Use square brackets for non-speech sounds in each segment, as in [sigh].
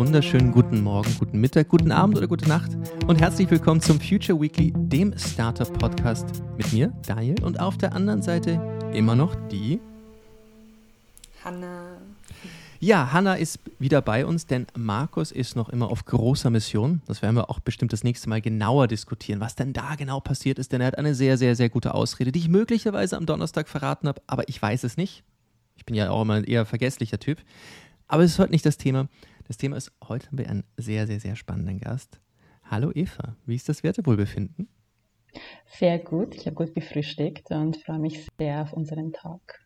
wunderschönen guten Morgen, guten Mittag, guten Abend oder gute Nacht und herzlich willkommen zum Future Weekly, dem Startup Podcast mit mir, Daniel, und auf der anderen Seite immer noch die Hanna. Ja, Hanna ist wieder bei uns, denn Markus ist noch immer auf großer Mission. Das werden wir auch bestimmt das nächste Mal genauer diskutieren, was denn da genau passiert ist, denn er hat eine sehr, sehr, sehr gute Ausrede, die ich möglicherweise am Donnerstag verraten habe, aber ich weiß es nicht. Ich bin ja auch immer ein eher vergesslicher Typ. Aber es ist heute nicht das Thema. Das Thema ist, heute haben wir einen sehr, sehr, sehr spannenden Gast. Hallo Eva, wie ist das Wertewohlbefinden? Sehr gut, ich habe gut gefrühstückt und freue mich sehr auf unseren Talk.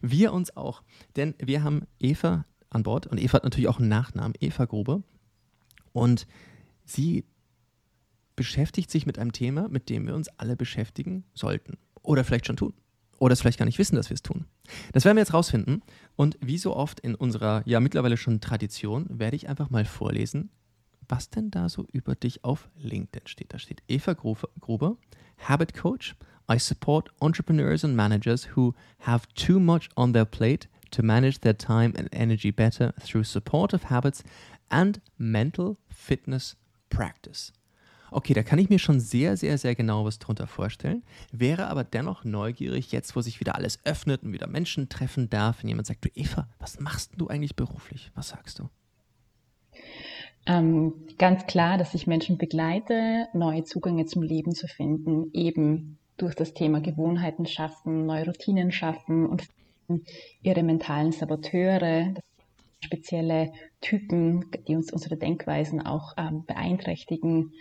Wir uns auch, denn wir haben Eva an Bord und Eva hat natürlich auch einen Nachnamen, Eva Gruber. Und sie beschäftigt sich mit einem Thema, mit dem wir uns alle beschäftigen sollten oder vielleicht schon tun oder es vielleicht gar nicht wissen, dass wir es tun. Das werden wir jetzt rausfinden. Und wie so oft in unserer ja mittlerweile schon Tradition, werde ich einfach mal vorlesen, was denn da so über dich auf LinkedIn steht. Da steht Eva Gruber, Habit Coach. I support entrepreneurs and managers who have too much on their plate to manage their time and energy better through supportive habits and mental fitness practice. Okay, da kann ich mir schon sehr, sehr, sehr genau was drunter vorstellen, wäre aber dennoch neugierig, jetzt wo sich wieder alles öffnet und wieder Menschen treffen darf, wenn jemand sagt, du Eva, was machst du eigentlich beruflich? Was sagst du? Ähm, ganz klar, dass ich Menschen begleite, neue Zugänge zum Leben zu finden, eben durch das Thema Gewohnheiten schaffen, neue Routinen schaffen und ihre mentalen Saboteure, spezielle Typen, die uns unsere Denkweisen auch ähm, beeinträchtigen,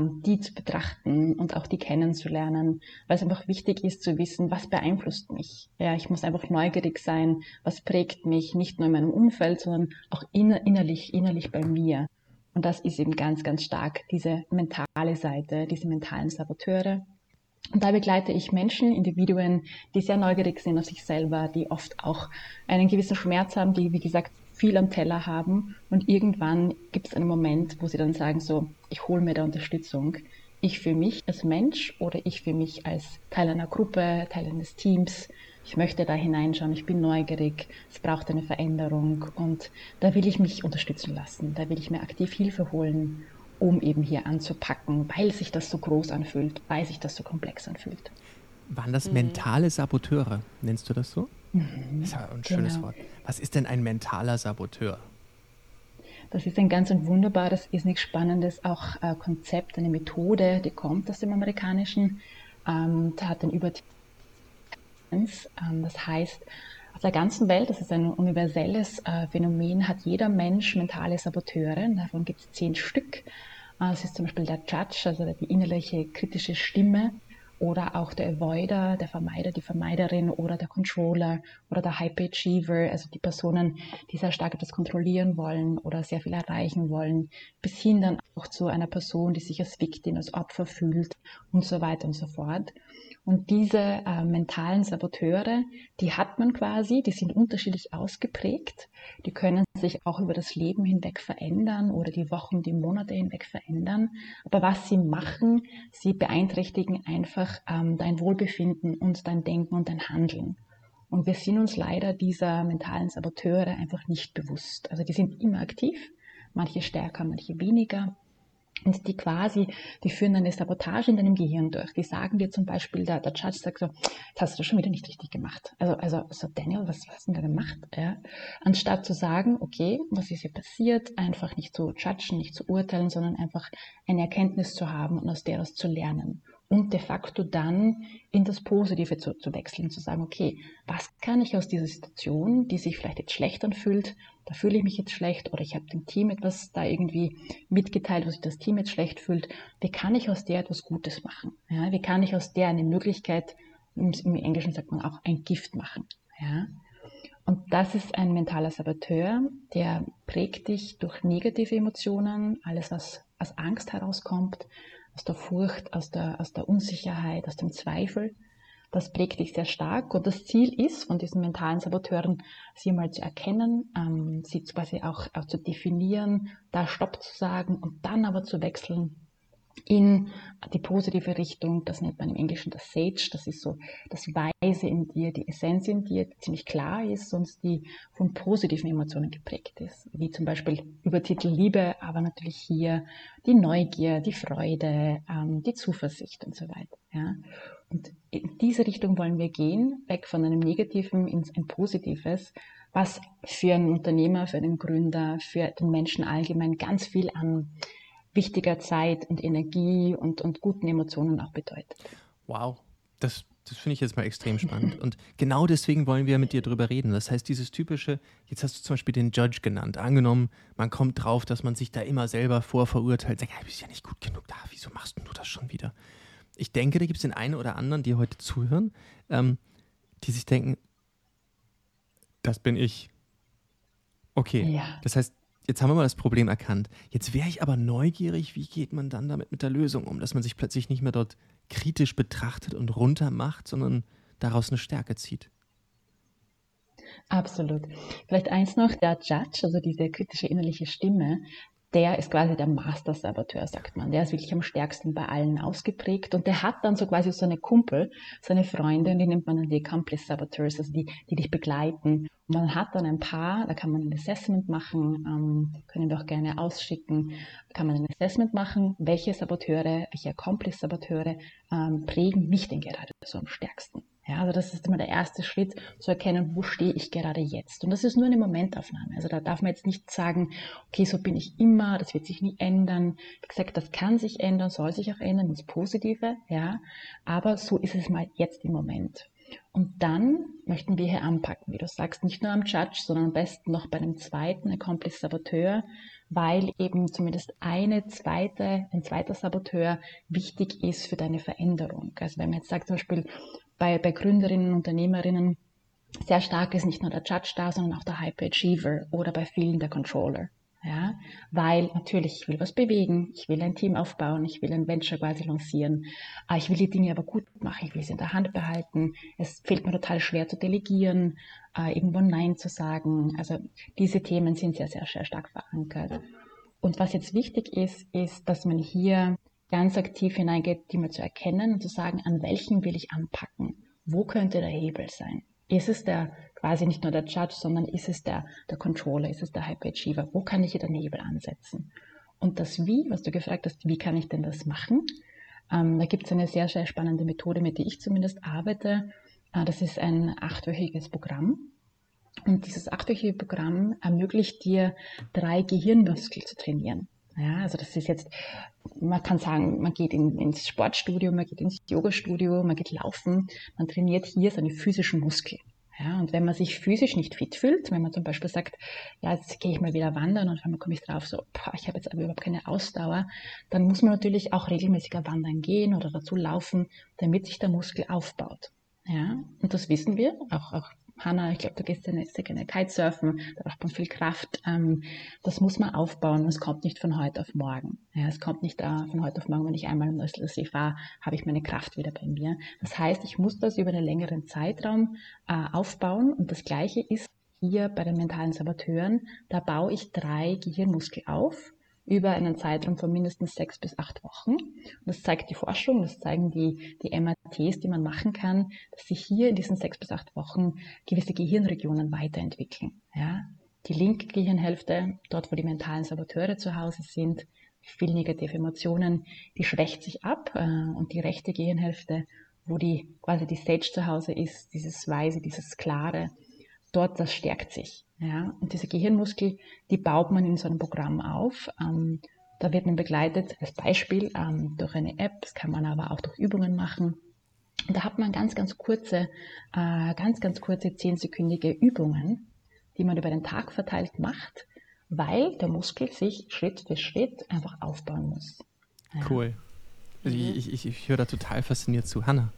die zu betrachten und auch die kennenzulernen, weil es einfach wichtig ist zu wissen, was beeinflusst mich. Ja, ich muss einfach neugierig sein, was prägt mich nicht nur in meinem Umfeld, sondern auch inner, innerlich, innerlich bei mir. Und das ist eben ganz, ganz stark diese mentale Seite, diese mentalen Saboteure. Und da begleite ich Menschen, Individuen, die sehr neugierig sind auf sich selber, die oft auch einen gewissen Schmerz haben, die, wie gesagt, viel am Teller haben und irgendwann gibt es einen Moment, wo sie dann sagen so, ich hole mir da Unterstützung. Ich für mich als Mensch oder ich für mich als Teil einer Gruppe, Teil eines Teams. Ich möchte da hineinschauen, ich bin neugierig, es braucht eine Veränderung und da will ich mich unterstützen lassen, da will ich mir aktiv Hilfe holen, um eben hier anzupacken, weil sich das so groß anfühlt, weil sich das so komplex anfühlt. Waren das mentale Saboteure, nennst du das so? Mhm. Das ist ja ein schönes genau. Wort. Was ist denn ein mentaler Saboteur? Das ist ein ganz ein wunderbares, ist nichts Spannendes, auch äh, Konzept, eine Methode, die kommt aus dem Amerikanischen, ähm, hat den Übertitel. Ähm, das heißt, auf der ganzen Welt, das ist ein universelles äh, Phänomen, hat jeder Mensch mentale Saboteure. Davon gibt es zehn Stück. Äh, das ist zum Beispiel der Judge, also die innerliche kritische Stimme, oder auch der Avoider, der Vermeider, die Vermeiderin oder der Controller oder der Hyperachiever, also die Personen, die sehr stark etwas kontrollieren wollen oder sehr viel erreichen wollen, bis hin dann auch zu einer Person, die sich als Victim, als Opfer fühlt und so weiter und so fort. Und diese äh, mentalen Saboteure, die hat man quasi, die sind unterschiedlich ausgeprägt. Die können sich auch über das Leben hinweg verändern oder die Wochen, die Monate hinweg verändern. Aber was sie machen, sie beeinträchtigen einfach ähm, dein Wohlbefinden und dein Denken und dein Handeln. Und wir sind uns leider dieser mentalen Saboteure einfach nicht bewusst. Also die sind immer aktiv, manche stärker, manche weniger. Und die quasi, die führen eine Sabotage in deinem Gehirn durch. Die sagen dir zum Beispiel, der, der Judge sagt so, das hast du schon wieder nicht richtig gemacht. Also, also so Daniel, was, was hast du denn da gemacht? Ja? Anstatt zu sagen, okay, was ist hier passiert, einfach nicht zu judgen, nicht zu urteilen, sondern einfach eine Erkenntnis zu haben und aus der aus zu lernen und de facto dann in das Positive zu, zu wechseln, zu sagen, okay, was kann ich aus dieser Situation, die sich vielleicht jetzt schlecht anfühlt, da fühle ich mich jetzt schlecht oder ich habe dem Team etwas da irgendwie mitgeteilt, wo sich das Team jetzt schlecht fühlt, wie kann ich aus der etwas Gutes machen? Ja, wie kann ich aus der eine Möglichkeit, im, Englischen sagt man auch ein Gift machen? Ja? Und das ist ein mentaler Saboteur, der prägt dich durch negative Emotionen, alles was aus Angst herauskommt, aus der Furcht, aus der, aus der Unsicherheit, aus dem Zweifel. Das prägt dich sehr stark. Und das Ziel ist, von diesen mentalen Saboteuren, sie mal zu erkennen, ähm, sie quasi auch, auch zu definieren, da Stopp zu sagen und dann aber zu wechseln in die positive Richtung, das nennt man im Englischen das Sage, das ist so das Weise in dir, die Essenz in dir, die ziemlich klar ist, sonst die von positiven Emotionen geprägt ist, wie zum Beispiel Übertitel Liebe, aber natürlich hier die Neugier, die Freude, ähm, die Zuversicht und so weiter. Und in diese Richtung wollen wir gehen, weg von einem Negativen ins ein Positives, was für einen Unternehmer, für einen Gründer, für den Menschen allgemein ganz viel an wichtiger Zeit und Energie und, und guten Emotionen auch bedeutet. Wow, das, das finde ich jetzt mal extrem spannend. Und genau deswegen wollen wir mit dir drüber reden. Das heißt, dieses typische, jetzt hast du zum Beispiel den Judge genannt. Angenommen, man kommt drauf, dass man sich da immer selber vorverurteilt, sagt, ja, du bist ja nicht gut genug da, wieso machst du das schon wieder? Ich denke, da gibt es den einen oder anderen, die heute zuhören, ähm, die sich denken, das bin ich. Okay. Ja. Das heißt, Jetzt haben wir mal das Problem erkannt. Jetzt wäre ich aber neugierig, wie geht man dann damit mit der Lösung um, dass man sich plötzlich nicht mehr dort kritisch betrachtet und runter macht, sondern daraus eine Stärke zieht. Absolut. Vielleicht eins noch, der Judge, also diese kritische innerliche Stimme, der ist quasi der Master-Saboteur, sagt man. Der ist wirklich am stärksten bei allen ausgeprägt und der hat dann so quasi so eine Kumpel, seine Freunde, und die nennt man dann die Accomplice-Saboteurs, also die, die dich begleiten. Und man hat dann ein paar, da kann man ein Assessment machen, ähm, können wir auch gerne ausschicken, kann man ein Assessment machen, welche Saboteure, welche Accomplice-Saboteure ähm, prägen mich denn gerade so am stärksten. Ja, also das ist immer der erste Schritt, zu erkennen, wo stehe ich gerade jetzt. Und das ist nur eine Momentaufnahme. Also da darf man jetzt nicht sagen, okay, so bin ich immer, das wird sich nie ändern. Wie gesagt, das kann sich ändern, soll sich auch ändern ins Positive, ja. Aber so ist es mal jetzt im Moment. Und dann möchten wir hier anpacken, wie du sagst, nicht nur am Judge, sondern am besten noch bei einem zweiten Accomplice Saboteur, weil eben zumindest eine zweite, ein zweiter Saboteur wichtig ist für deine Veränderung. Also wenn man jetzt sagt zum Beispiel, bei, bei Gründerinnen, Unternehmerinnen sehr stark ist nicht nur der Judge da, sondern auch der Hyper Achiever oder bei vielen der Controller. Ja, weil natürlich, ich will was bewegen, ich will ein Team aufbauen, ich will ein Venture quasi lancieren, ah, ich will die Dinge aber gut machen, ich will sie in der Hand behalten, es fällt mir total schwer zu delegieren, äh, irgendwo Nein zu sagen. Also diese Themen sind sehr, sehr, sehr stark verankert. Und was jetzt wichtig ist, ist, dass man hier ganz aktiv hineingeht, die mal zu erkennen und zu sagen, an welchen will ich anpacken? Wo könnte der Hebel sein? Ist es der quasi nicht nur der Judge, sondern ist es der, der Controller, ist es der Hyperachiever? Wo kann ich hier den Hebel ansetzen? Und das Wie, was du gefragt hast, wie kann ich denn das machen? Ähm, da gibt es eine sehr, sehr spannende Methode, mit der ich zumindest arbeite. Äh, das ist ein achtwöchiges Programm. Und dieses achtwöchige Programm ermöglicht dir, drei Gehirnmuskel zu trainieren. Ja, also das ist jetzt, man kann sagen, man geht in, ins Sportstudio, man geht ins Yoga-Studio, man geht laufen, man trainiert hier seine physischen Muskeln. Ja, und wenn man sich physisch nicht fit fühlt, wenn man zum Beispiel sagt, ja, jetzt gehe ich mal wieder wandern und dann komme ich drauf, so, boah, ich habe jetzt aber überhaupt keine Ausdauer, dann muss man natürlich auch regelmäßiger wandern gehen oder dazu laufen, damit sich der Muskel aufbaut. Ja, und das wissen wir, auch, auch Hanna, ich glaube, du gehst ja nicht sehr gerne Kitesurfen, da braucht man viel Kraft. Ähm, das muss man aufbauen. Es kommt nicht von heute auf morgen. Ja, es kommt nicht äh, von heute auf morgen, wenn ich einmal im See fahre, habe ich meine Kraft wieder bei mir. Das heißt, ich muss das über einen längeren Zeitraum äh, aufbauen. Und das Gleiche ist hier bei den mentalen Saboteuren. Da baue ich drei Gehirnmuskel auf über einen Zeitraum von mindestens sechs bis acht Wochen. Und das zeigt die Forschung, das zeigen die, die MRTs, die man machen kann, dass sich hier in diesen sechs bis acht Wochen gewisse Gehirnregionen weiterentwickeln. Ja? Die linke Gehirnhälfte, dort wo die mentalen Saboteure zu Hause sind, viel negative Emotionen, die schwächt sich ab äh, und die rechte Gehirnhälfte, wo die quasi die Stage zu Hause ist, dieses Weise, dieses Klare, dort das stärkt sich. Ja, und diese Gehirnmuskel, die baut man in so einem Programm auf. Ähm, da wird man begleitet, als Beispiel, ähm, durch eine App, das kann man aber auch durch Übungen machen. Und da hat man ganz, ganz kurze, äh, ganz, ganz kurze zehnsekündige Übungen, die man über den Tag verteilt macht, weil der Muskel sich Schritt für Schritt einfach aufbauen muss. Ja. Cool. Also ich, ich, ich höre da total fasziniert zu. Hanna.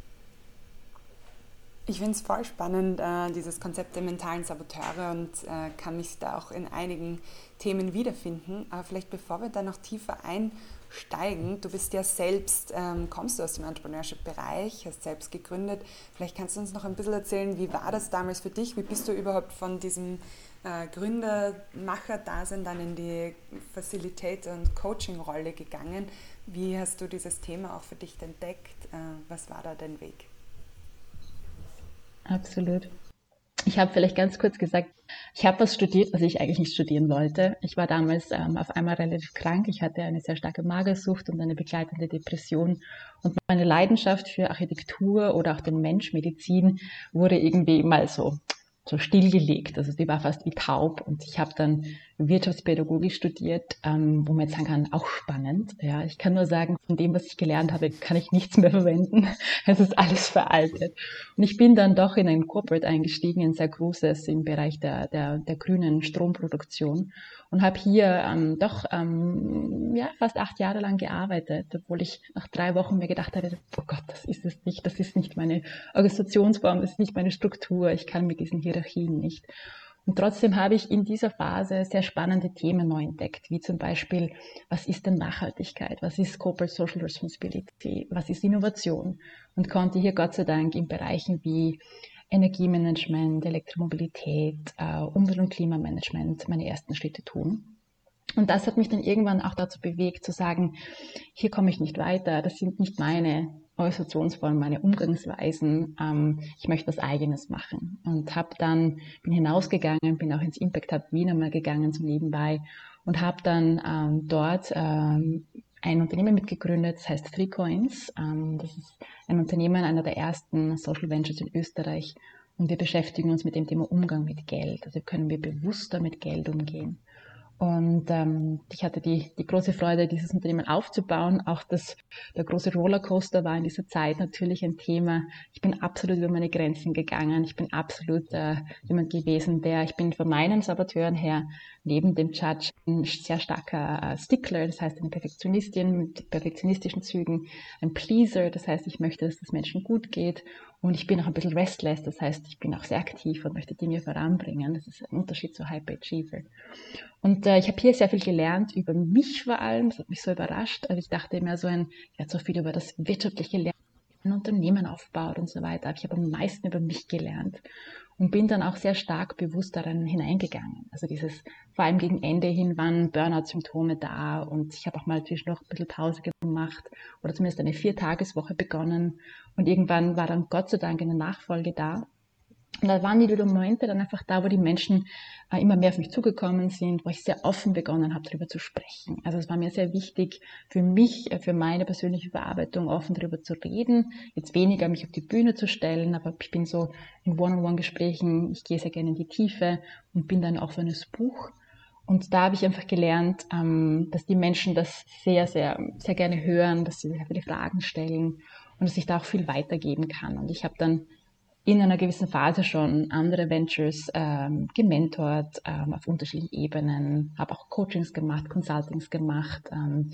Ich finde es voll spannend, äh, dieses Konzept der mentalen Saboteure und äh, kann mich da auch in einigen Themen wiederfinden. Aber vielleicht bevor wir da noch tiefer einsteigen, du bist ja selbst, ähm, kommst du aus dem Entrepreneurship-Bereich, hast selbst gegründet. Vielleicht kannst du uns noch ein bisschen erzählen, wie war das damals für dich? Wie bist du überhaupt von diesem äh, Gründer-Macher-Dasein dann in die Facilitator- und Coaching-Rolle gegangen? Wie hast du dieses Thema auch für dich entdeckt? Äh, was war da dein Weg? Absolut. Ich habe vielleicht ganz kurz gesagt, ich habe was studiert, was ich eigentlich nicht studieren wollte. Ich war damals ähm, auf einmal relativ krank. Ich hatte eine sehr starke Magersucht und eine begleitende Depression. Und meine Leidenschaft für Architektur oder auch den Menschmedizin wurde irgendwie mal so so stillgelegt. Also die war fast wie taub und ich habe dann Wirtschaftspädagogik studiert, ähm, wo man jetzt sagen kann, auch spannend. Ja, ich kann nur sagen, von dem, was ich gelernt habe, kann ich nichts mehr verwenden. [laughs] Es ist alles veraltet. Und ich bin dann doch in ein Corporate eingestiegen, ein sehr großes im Bereich der, der, der grünen Stromproduktion und habe hier ähm, doch ähm, ja, fast acht Jahre lang gearbeitet, obwohl ich nach drei Wochen mir gedacht hatte, oh Gott, das ist es nicht, das ist nicht meine Organisationsform, das ist nicht meine Struktur, ich kann mit diesen Hierarchien nicht. Und trotzdem habe ich in dieser Phase sehr spannende Themen neu entdeckt, wie zum Beispiel, was ist denn Nachhaltigkeit? Was ist Corporate Social Responsibility? Was ist Innovation? Und konnte hier Gott sei Dank in Bereichen wie Energiemanagement, Elektromobilität, äh, Umwelt- und Klimamanagement meine ersten Schritte tun. Und das hat mich dann irgendwann auch dazu bewegt, zu sagen, hier komme ich nicht weiter, das sind nicht meine Organisationsformen, meine Umgangsweisen, ähm, ich möchte was Eigenes machen. Und habe dann, bin hinausgegangen, bin auch ins Impact Hub Wien einmal gegangen zum Nebenbei und habe dann ähm, dort ähm, ein Unternehmen mitgegründet, das heißt Three Coins. Ähm, das ist ein Unternehmen, einer der ersten Social Ventures in Österreich. Und wir beschäftigen uns mit dem Thema Umgang mit Geld. Also können wir bewusster mit Geld umgehen. Und ähm, ich hatte die, die große Freude, dieses Unternehmen aufzubauen. Auch das, der große Rollercoaster war in dieser Zeit natürlich ein Thema. Ich bin absolut über meine Grenzen gegangen. Ich bin absolut äh, jemand gewesen, der, ich bin von meinen Saboteuren her neben dem Judge ein sehr starker äh, Stickler, das heißt eine Perfektionistin mit perfektionistischen Zügen, ein Pleaser, das heißt, ich möchte, dass es Menschen gut geht und ich bin auch ein bisschen restless, das heißt, ich bin auch sehr aktiv und möchte Dinge voranbringen. Das ist ein Unterschied zu Hyper Achiever. Und äh, ich habe hier sehr viel gelernt über mich vor allem. Das hat mich so überrascht. Also ich dachte immer so ein, ich werde so viel über das wirtschaftliche Lernen, ein Unternehmen aufbaut und so weiter. Aber ich habe am meisten über mich gelernt und bin dann auch sehr stark bewusst darin hineingegangen. Also dieses, vor allem gegen Ende hin waren Burnout-Symptome da und ich habe auch mal zwischendurch ein bisschen Pause gemacht oder zumindest eine Viertageswoche begonnen und irgendwann war dann Gott sei Dank eine Nachfolge da und da waren die Momente dann einfach da, wo die Menschen äh, immer mehr auf mich zugekommen sind, wo ich sehr offen begonnen habe, darüber zu sprechen. Also es war mir sehr wichtig für mich, äh, für meine persönliche Verarbeitung, offen darüber zu reden. Jetzt weniger mich auf die Bühne zu stellen, aber ich bin so in One-on-One-Gesprächen, ich gehe sehr gerne in die Tiefe und bin dann auch für ein Buch. Und da habe ich einfach gelernt, ähm, dass die Menschen das sehr, sehr, sehr gerne hören, dass sie sehr viele Fragen stellen und dass ich da auch viel weitergeben kann. Und ich habe dann in einer gewissen Phase schon andere Ventures ähm, gementort ähm, auf unterschiedlichen Ebenen, habe auch Coachings gemacht, Consultings gemacht, ähm,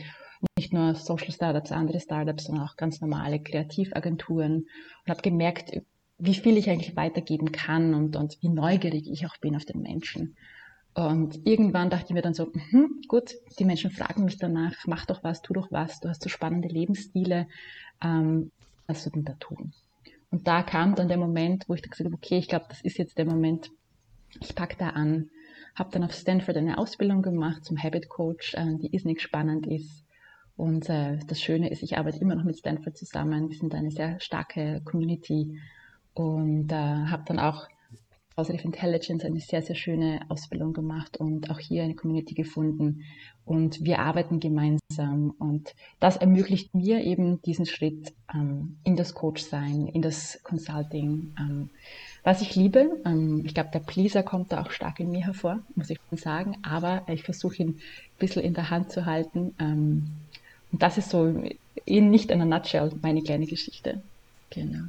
nicht nur Social Startups, andere Startups, sondern auch ganz normale Kreativagenturen und habe gemerkt, wie viel ich eigentlich weitergeben kann und, und wie neugierig ich auch bin auf den Menschen. Und irgendwann dachte ich mir dann so, mh, gut, die Menschen fragen mich danach, mach doch was, tu doch was, du hast so spannende Lebensstile, ähm, was du denn da tun? Und da kam dann der Moment, wo ich gesagt habe, okay, ich glaube, das ist jetzt der Moment, ich packe da an. Habe dann auf Stanford eine Ausbildung gemacht zum Habit Coach, äh, die irrsinnig spannend ist. Und äh, das Schöne ist, ich arbeite immer noch mit Stanford zusammen. Wir sind eine sehr starke Community und äh, habe dann auch Positive Intelligence eine sehr, sehr schöne Ausbildung gemacht und auch hier eine Community gefunden. Und wir arbeiten gemeinsam und das ermöglicht mir eben diesen Schritt ähm, in das Coach-Sein, in das Consulting. Ähm, was ich liebe, ähm, ich glaube, der Pleaser kommt da auch stark in mir hervor, muss ich schon sagen, aber ich versuche ihn ein bisschen in der Hand zu halten. Ähm, und das ist so in nicht einer Nutshell meine kleine Geschichte. Genau.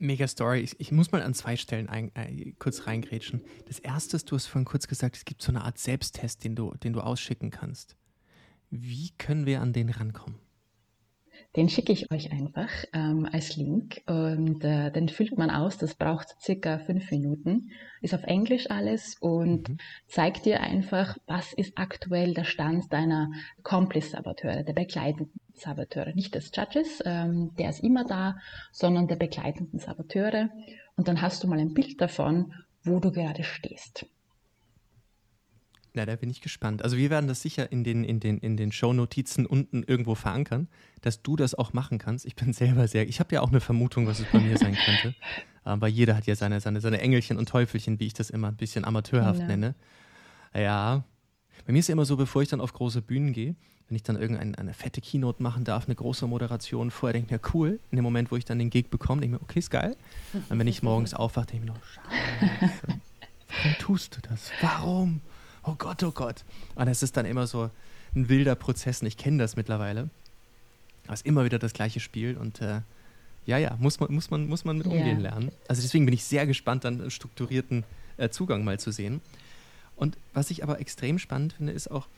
Mega Story. Ich, ich, muss mal an zwei Stellen ein, äh, kurz reingrätschen. Das erste ist, du hast vorhin kurz gesagt, es gibt so eine Art Selbsttest, den du, den du ausschicken kannst. Wie können wir an den rankommen? Den schicke ich euch einfach ähm, als Link und äh, den füllt man aus. Das braucht circa fünf Minuten. Ist auf Englisch alles und mhm. zeigt dir einfach, was ist aktuell der Stand deiner Complice-Saboteure, der begleitenden Saboteure. Nicht des Judges, ähm, der ist immer da, sondern der begleitenden Saboteure. Und dann hast du mal ein Bild davon, wo du gerade stehst. Na, da bin ich gespannt. Also wir werden das sicher in den, in den, in den Shownotizen unten irgendwo verankern, dass du das auch machen kannst. Ich bin selber sehr, ich habe ja auch eine Vermutung, was es bei mir sein könnte. [laughs] Aber jeder hat ja seine, seine, seine Engelchen und Teufelchen, wie ich das immer ein bisschen amateurhaft ja. nenne. Ja. Bei mir ist ja immer so, bevor ich dann auf große Bühnen gehe, wenn ich dann irgendeine eine fette Keynote machen darf, eine große Moderation, vorher denke ich mir, cool, in dem Moment, wo ich dann den Gig bekomme, denke ich mir, okay, ist geil. Und wenn ich morgens aufwache, denke ich mir noch, scheiße, [laughs] warum tust du das? Warum? Oh Gott, oh Gott. Und es ist dann immer so ein wilder Prozess und ich kenne das mittlerweile. Aber es ist immer wieder das gleiche Spiel und äh, ja, ja, muss man, muss man, muss man mit umgehen ja. lernen. Also deswegen bin ich sehr gespannt, dann einen strukturierten äh, Zugang mal zu sehen. Und was ich aber extrem spannend finde, ist auch,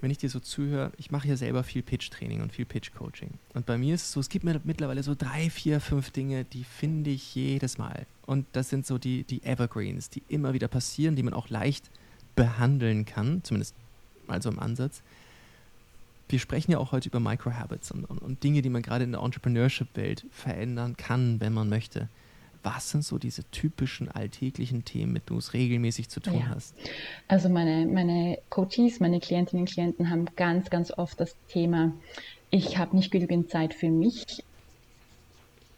wenn ich dir so zuhöre, ich mache ja selber viel Pitch-Training und viel Pitch-Coaching. Und bei mir ist es so, es gibt mir mittlerweile so drei, vier, fünf Dinge, die finde ich jedes Mal. Und das sind so die, die Evergreens, die immer wieder passieren, die man auch leicht behandeln kann, zumindest mal so im Ansatz. Wir sprechen ja auch heute über Microhabits und, und, und Dinge, die man gerade in der Entrepreneurship-Welt verändern kann, wenn man möchte. Was sind so diese typischen alltäglichen Themen, mit denen du es regelmäßig zu tun ja. hast? Also meine, meine Coaches, meine Klientinnen und Klienten haben ganz, ganz oft das Thema, ich habe nicht genügend Zeit für mich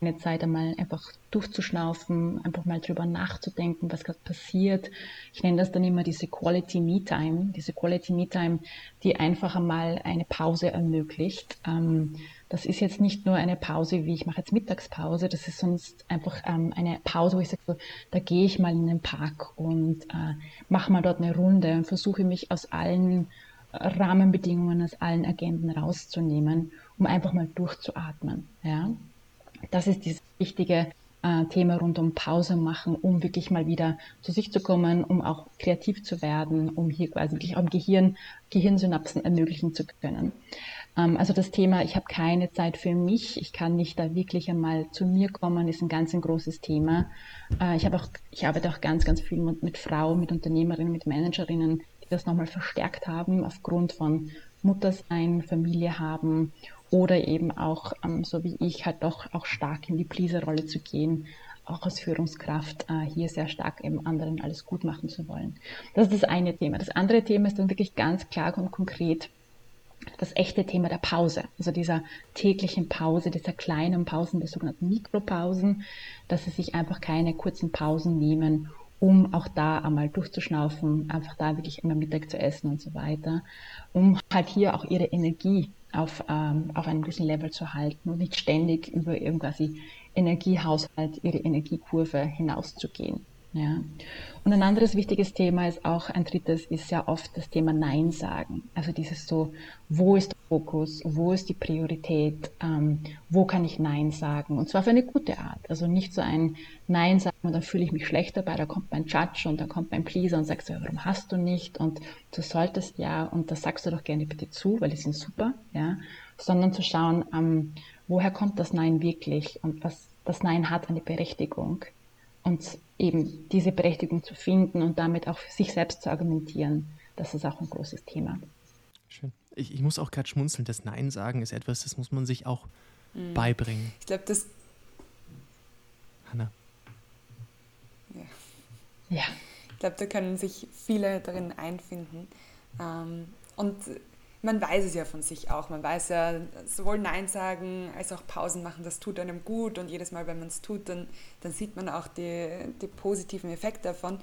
eine Zeit einmal einfach durchzuschnaufen, einfach mal drüber nachzudenken, was gerade passiert. Ich nenne das dann immer diese Quality Me Time, diese Quality Me Time, die einfach einmal eine Pause ermöglicht. Ähm, das ist jetzt nicht nur eine Pause, wie ich mache jetzt Mittagspause, das ist sonst einfach ähm, eine Pause, wo ich sage, so, da gehe ich mal in den Park und äh, mache mal dort eine Runde und versuche mich aus allen Rahmenbedingungen, aus allen Agenten rauszunehmen, um einfach mal durchzuatmen. Ja? Das ist dieses wichtige äh, Thema rund um Pause machen, um wirklich mal wieder zu sich zu kommen, um auch kreativ zu werden, um hier quasi wirklich am Gehirn, Gehirnsynapsen ermöglichen zu können. Ähm, also das Thema, ich habe keine Zeit für mich, ich kann nicht da wirklich einmal zu mir kommen, ist ein ganz ein großes Thema. Äh, ich, auch, ich arbeite auch ganz, ganz viel mit Frauen, mit Unternehmerinnen, mit Managerinnen, die das nochmal verstärkt haben aufgrund von Muttersein, Familie haben oder eben auch, ähm, so wie ich, halt doch auch stark in die Pleaser-Rolle zu gehen, auch als Führungskraft äh, hier sehr stark eben anderen alles gut machen zu wollen. Das ist das eine Thema. Das andere Thema ist dann wirklich ganz klar und konkret das echte Thema der Pause, also dieser täglichen Pause, dieser kleinen Pausen, der sogenannten Mikropausen, dass sie sich einfach keine kurzen Pausen nehmen, um auch da einmal durchzuschnaufen, einfach da wirklich immer Mittag zu essen und so weiter, um halt hier auch ihre Energie auf, ähm, auf einem gewissen Level zu halten und nicht ständig über irgendwas Energiehaushalt, ihre Energiekurve hinauszugehen. Ja. Und ein anderes wichtiges Thema ist auch, ein drittes ist ja oft das Thema Nein sagen. Also dieses so, wo ist der Fokus, wo ist die Priorität, ähm, wo kann ich Nein sagen? Und zwar auf eine gute Art. Also nicht so ein Nein sagen und dann fühle ich mich schlecht dabei, da kommt mein Judge und dann kommt mein Pleaser und sagt so, warum hast du nicht? Und du solltest ja, und das sagst du doch gerne bitte zu, weil die sind super, ja. Sondern zu schauen, ähm, woher kommt das Nein wirklich und was das Nein hat eine Berechtigung und eben diese Berechtigung zu finden und damit auch für sich selbst zu argumentieren, das ist auch ein großes Thema. Schön. Ich, ich muss auch gerade schmunzeln. Das Nein sagen ist etwas, das muss man sich auch mhm. beibringen. Ich glaube, das. Hanna. Ja. ja. Ich glaube, da können sich viele darin einfinden. Ähm, und man weiß es ja von sich auch. Man weiß ja, sowohl Nein sagen als auch Pausen machen, das tut einem gut. Und jedes Mal, wenn man es tut, dann, dann sieht man auch die, die positiven Effekte davon.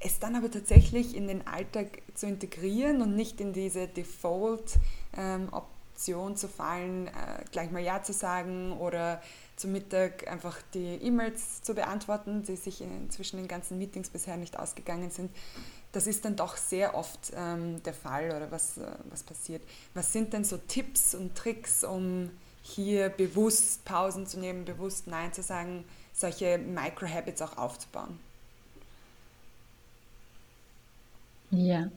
Es dann aber tatsächlich in den Alltag zu integrieren und nicht in diese Default-Option ähm, zu fallen, äh, gleich mal Ja zu sagen oder zum Mittag einfach die E-Mails zu beantworten, die sich zwischen den ganzen Meetings bisher nicht ausgegangen sind das ist dann doch sehr oft ähm, der Fall oder was, äh, was passiert. Was sind denn so Tipps und Tricks, um hier bewusst Pausen zu nehmen, bewusst Nein zu sagen, solche Micro-Habits auch aufzubauen? Ja,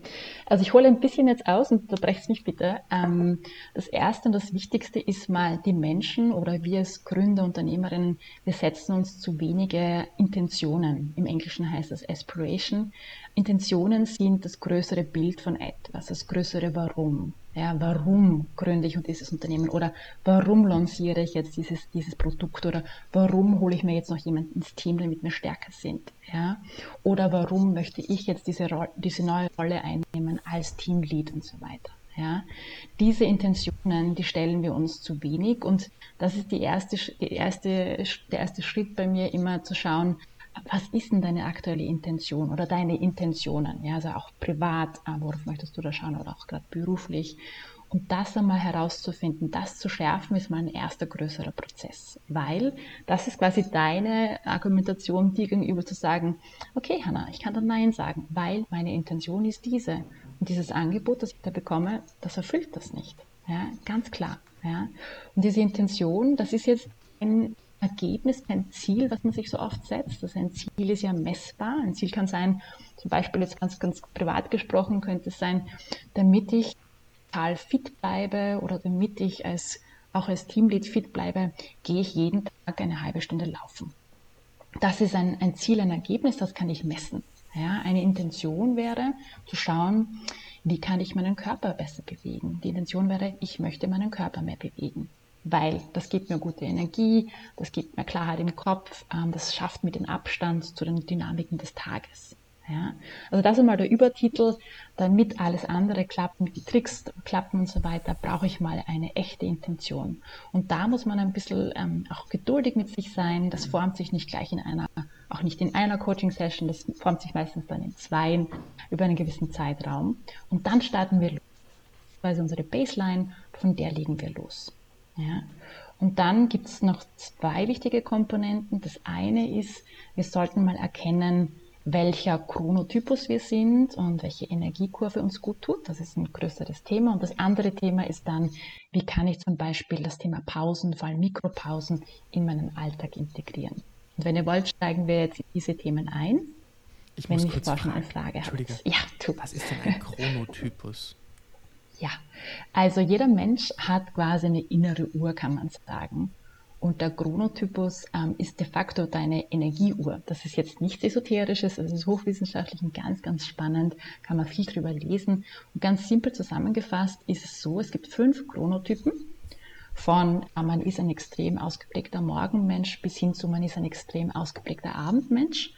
also ich hole ein bisschen jetzt aus und unterbrecht mich bitte. Ähm, das Erste und das Wichtigste ist mal die Menschen oder wir als Gründer, Unternehmerinnen, wir setzen uns zu wenige Intentionen. Im Englischen heißt das Aspiration. Intentionen sind das größere Bild von etwas, das größere Warum. Ja, warum gründe ich dieses Unternehmen oder warum lanciere ich jetzt dieses, dieses Produkt oder warum hole ich mir jetzt noch jemanden ins Team, damit wir stärker sind? Ja? Oder warum möchte ich jetzt diese, diese neue Rolle einnehmen als Teamlead und so weiter? Ja? Diese Intentionen, die stellen wir uns zu wenig und das ist die erste, die erste, der erste Schritt bei mir immer zu schauen, was ist denn deine aktuelle Intention oder deine Intentionen? Ja, also auch privat, äh, worauf möchtest du da schauen oder auch gerade beruflich. Und das einmal herauszufinden, das zu schärfen, ist mal ein erster größerer Prozess. Weil das ist quasi deine Argumentation, dir gegenüber zu sagen, okay, Hanna, ich kann da Nein sagen, weil meine Intention ist diese. Und dieses Angebot, das ich da bekomme, das erfüllt das nicht. Ja, ganz klar. Ja. Und diese Intention, das ist jetzt ein Ergebnis, kein Ziel, was man sich so oft setzt. Also ein Ziel ist ja messbar. Ein Ziel kann sein, zum Beispiel jetzt ganz, ganz privat gesprochen, könnte es sein, damit ich total fit bleibe oder damit ich als, auch als Teamlead fit bleibe, gehe ich jeden Tag eine halbe Stunde laufen. Das ist ein, ein Ziel, ein Ergebnis, das kann ich messen. Ja, eine Intention wäre zu schauen, wie kann ich meinen Körper besser bewegen. Die Intention wäre, ich möchte meinen Körper mehr bewegen weil das gibt mir gute Energie, das gibt mir Klarheit im Kopf, ähm, das schafft mir den Abstand zu den Dynamiken des Tages. Ja? Also das ist mal der Übertitel, damit alles andere klappt, mit die Tricks klappen und so weiter, brauche ich mal eine echte Intention. Und da muss man ein bisschen ähm, auch geduldig mit sich sein, das formt sich nicht gleich in einer, auch nicht in einer Coaching-Session, das formt sich meistens dann in zwei über einen gewissen Zeitraum. Und dann starten wir los. Also unsere Baseline, von der legen wir los. Ja. Und dann gibt es noch zwei wichtige Komponenten. Das eine ist, wir sollten mal erkennen, welcher Chronotypus wir sind und welche Energiekurve uns gut tut. Das ist ein größeres Thema. Und das andere Thema ist dann, wie kann ich zum Beispiel das Thema Pausen, vor allem Mikropausen, in meinen Alltag integrieren. Und wenn ihr wollt, steigen wir jetzt in diese Themen ein. Ich wenn muss kurz fragen. eine Frage Entschuldige. Habt. Ja, tu. Was ist denn ein [laughs] Chronotypus? Ja, also jeder Mensch hat quasi eine innere Uhr, kann man sagen. Und der Chronotypus ähm, ist de facto deine Energieuhr. Das ist jetzt nichts Esoterisches, es ist hochwissenschaftlich und ganz, ganz spannend, kann man viel drüber lesen. Und ganz simpel zusammengefasst ist es so, es gibt fünf Chronotypen. Von äh, man ist ein extrem ausgeprägter Morgenmensch bis hin zu man ist ein extrem ausgeprägter Abendmensch.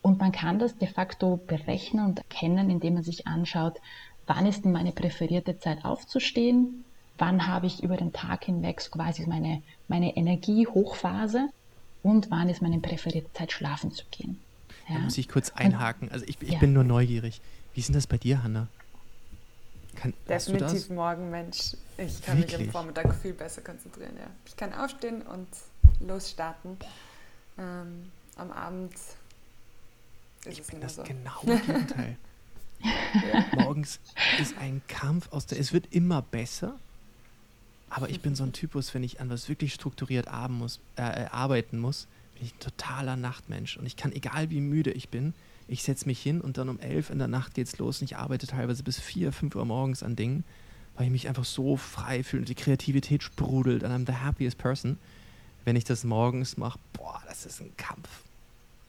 Und man kann das de facto berechnen und erkennen, indem man sich anschaut, wann ist denn meine präferierte Zeit aufzustehen, wann habe ich über den Tag hinweg quasi meine, meine Energiehochphase und wann ist meine präferierte Zeit schlafen zu gehen. Ja? Da muss ich kurz einhaken. Also ich, ich ja. bin nur neugierig. Wie ist denn das bei dir, Hanna? Kann, Definitiv Morgenmensch. Ich kann Wirklich? mich am Vormittag viel besser konzentrieren. Ja. Ich kann aufstehen und losstarten. Ähm, am Abend ist ich es bin das so. genau das Gegenteil. [laughs] Morgens ist ein Kampf aus der. Es wird immer besser. Aber ich bin so ein Typus, wenn ich an was wirklich strukturiert muss, äh, äh, arbeiten muss, bin ich ein totaler Nachtmensch. Und ich kann, egal wie müde ich bin, ich setze mich hin und dann um elf in der Nacht geht's los und ich arbeite teilweise bis vier, fünf Uhr morgens an Dingen, weil ich mich einfach so frei fühle und die Kreativität sprudelt und I'm the happiest person. Wenn ich das morgens mache, boah, das ist ein Kampf.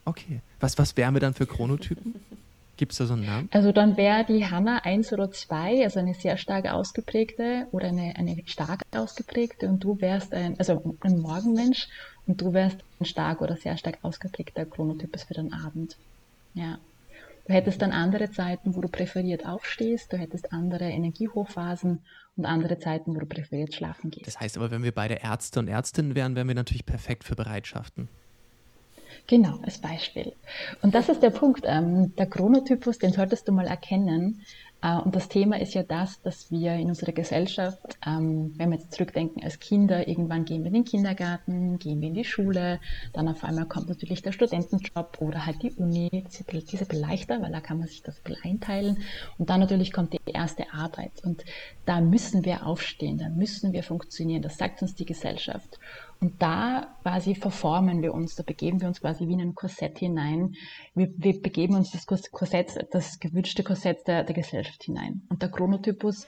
Okay. Was, was wären wir dann für Chronotypen? Gibt es da so einen Namen? Also dann wäre die Hanna 1 oder 2, also eine sehr stark ausgeprägte oder eine, eine stark ausgeprägte und du wärst ein, also ein Morgenmensch und du wärst ein stark oder sehr stark ausgeprägter Chronotypus für den Abend. Ja. Du hättest dann andere Zeiten, wo du präferiert aufstehst, du hättest andere Energiehochphasen und andere Zeiten, wo du präferiert schlafen gehst. Das heißt aber, wenn wir beide Ärzte und Ärztinnen wären, wären wir natürlich perfekt für Bereitschaften. Genau, als Beispiel. Und das ist der Punkt. Ähm, der Chronotypus, den solltest du mal erkennen. Äh, und das Thema ist ja das, dass wir in unserer Gesellschaft, ähm, wenn wir jetzt zurückdenken als Kinder, irgendwann gehen wir in den Kindergarten, gehen wir in die Schule, dann auf einmal kommt natürlich der Studentenjob oder halt die Uni, diese Beleichter, weil da kann man sich das einteilen. Und dann natürlich kommt die erste Arbeit. Und da müssen wir aufstehen, da müssen wir funktionieren. Das sagt uns die Gesellschaft. Und da quasi verformen wir uns, da begeben wir uns quasi wie in ein Korsett hinein. Wir, wir begeben uns das Korsett, das gewünschte Korsett der, der, Gesellschaft hinein. Und der Chronotypus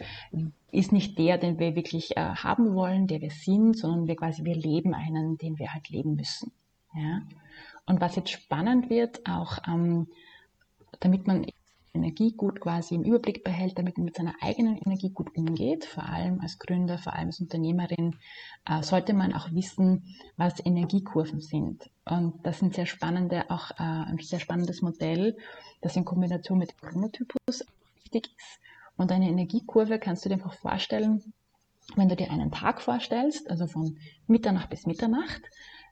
ist nicht der, den wir wirklich äh, haben wollen, der wir sind, sondern wir quasi, wir leben einen, den wir halt leben müssen. Ja? Und was jetzt spannend wird, auch ähm, damit man Energie gut quasi im Überblick behält, damit man mit seiner eigenen Energie gut umgeht. Vor allem als Gründer, vor allem als Unternehmerin äh, sollte man auch wissen, was Energiekurven sind. Und das sind sehr spannende, auch äh, ein sehr spannendes Modell, das in Kombination mit dem Chronotypus wichtig ist. Und eine Energiekurve kannst du dir einfach vorstellen, wenn du dir einen Tag vorstellst, also von Mitternacht bis Mitternacht,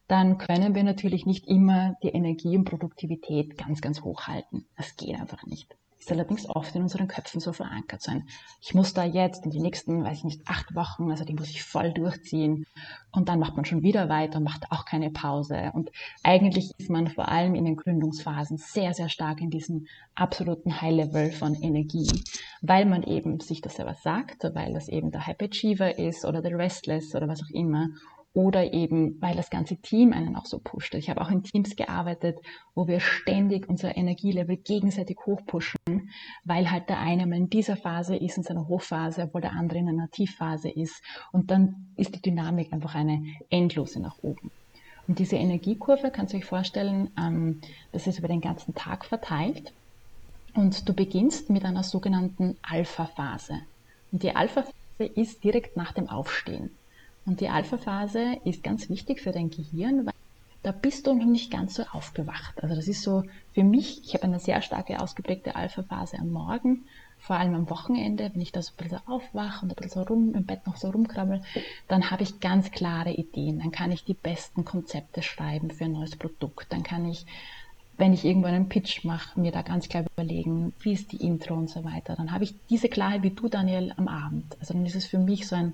dann können wir natürlich nicht immer die Energie und Produktivität ganz, ganz hoch halten. Das geht einfach nicht ist allerdings oft in unseren Köpfen so verankert sein. Ich muss da jetzt in die nächsten, weiß ich nicht, acht Wochen, also die muss ich voll durchziehen. Und dann macht man schon wieder weiter und macht auch keine Pause. Und eigentlich ist man vor allem in den Gründungsphasen sehr, sehr stark in diesem absoluten High-Level von Energie, weil man eben sich das selber sagt, weil das eben der Hype Achiever ist oder der Restless oder was auch immer oder eben, weil das ganze Team einen auch so pusht. Ich habe auch in Teams gearbeitet, wo wir ständig unser Energielevel gegenseitig hochpushen, weil halt der eine mal in dieser Phase ist, in seiner Hochphase, obwohl der andere in einer Tiefphase ist. Und dann ist die Dynamik einfach eine endlose nach oben. Und diese Energiekurve kannst du euch vorstellen, ähm, das ist über den ganzen Tag verteilt. Und du beginnst mit einer sogenannten Alpha-Phase. Und die Alpha-Phase ist direkt nach dem Aufstehen. Und die Alpha-Phase ist ganz wichtig für dein Gehirn, weil da bist du noch nicht ganz so aufgewacht. Also das ist so für mich, ich habe eine sehr starke ausgeprägte Alpha-Phase am Morgen, vor allem am Wochenende, wenn ich da so ein bisschen aufwache und ein bisschen so rum im Bett noch so rumkrabbel, dann habe ich ganz klare Ideen. Dann kann ich die besten Konzepte schreiben für ein neues Produkt. Dann kann ich, wenn ich irgendwo einen Pitch mache, mir da ganz klar überlegen, wie ist die Intro und so weiter. Dann habe ich diese Klarheit wie du, Daniel, am Abend. Also dann ist es für mich so ein,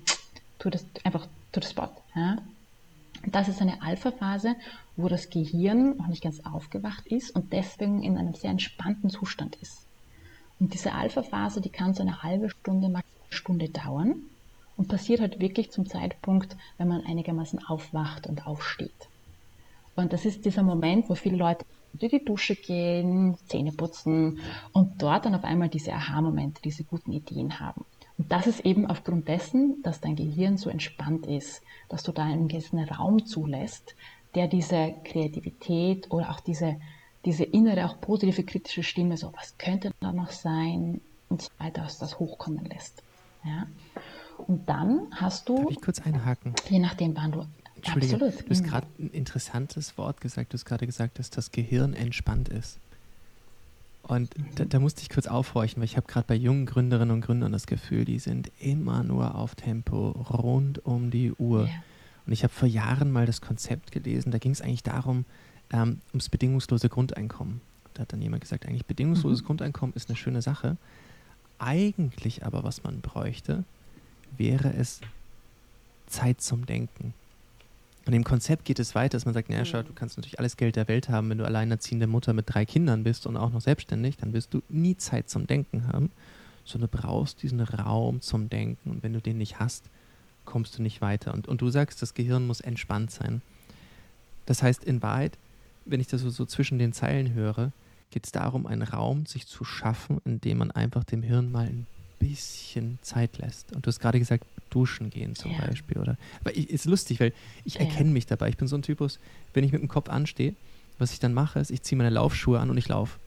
tu das einfach to the spot. Ja? Das ist eine Alpha-Phase, wo das Gehirn noch nicht ganz aufgewacht ist und deswegen in einem sehr entspannten Zustand ist. Und diese Alpha-Phase, die kann so eine halbe Stunde, maximal eine Stunde dauern und passiert halt wirklich zum Zeitpunkt, wenn man einigermaßen aufwacht und aufsteht. Und das ist dieser Moment, wo viele Leute in die Dusche gehen, Zähne putzen und dort dann auf einmal diese Aha-Momente, diese guten Ideen haben. Und das ist eben aufgrund dessen, dass dein Gehirn so entspannt ist, dass du da einen gewissen Raum zulässt, der diese Kreativität oder auch diese, diese innere, auch positive kritische Stimme, so was könnte da noch sein und so weiter, dass das hochkommen lässt. Ja? Und dann hast du. Darf ich kurz einhaken? Je nachdem, wann du. Entschuldige, absolut. du hast gerade ein interessantes Wort gesagt. Du hast gerade gesagt, dass das Gehirn entspannt ist. Und da, da, musste ich kurz aufhorchen, weil ich habe gerade bei jungen Gründerinnen und Gründern das Gefühl, die sind immer nur auf Tempo, rund um die Uhr. Ja. Und ich habe vor Jahren mal das Konzept gelesen, da ging es eigentlich darum, ähm, ums bedingungslose Grundeinkommen. Da hat dann jemand gesagt, eigentlich bedingungsloses mhm. Grundeinkommen ist eine schöne Sache. Eigentlich aber, was man bräuchte, wäre es Zeit zum Denken. Und im Konzept geht es weiter, dass man sagt, naja, schau, mhm. du kannst natürlich alles Geld der Welt haben, wenn du alleinerziehende Mutter mit drei Kindern bist und auch noch selbstständig, dann wirst du nie Zeit zum Denken haben, sondern du brauchst diesen Raum zum Denken. Und wenn du den nicht hast, kommst du nicht weiter. Und, und du sagst, das Gehirn muss entspannt sein. Das heißt, in Wahrheit, wenn ich das so, so zwischen den Zeilen höre, geht es darum, einen Raum sich zu schaffen, in dem man einfach dem Hirn mal ein bisschen Zeit lässt. Und du hast gerade gesagt, duschen gehen zum ja. Beispiel. Oder, aber ich, ist lustig, weil ich ja. erkenne mich dabei. Ich bin so ein Typus, wenn ich mit dem Kopf anstehe, was ich dann mache, ist, ich ziehe meine Laufschuhe an und ich laufe.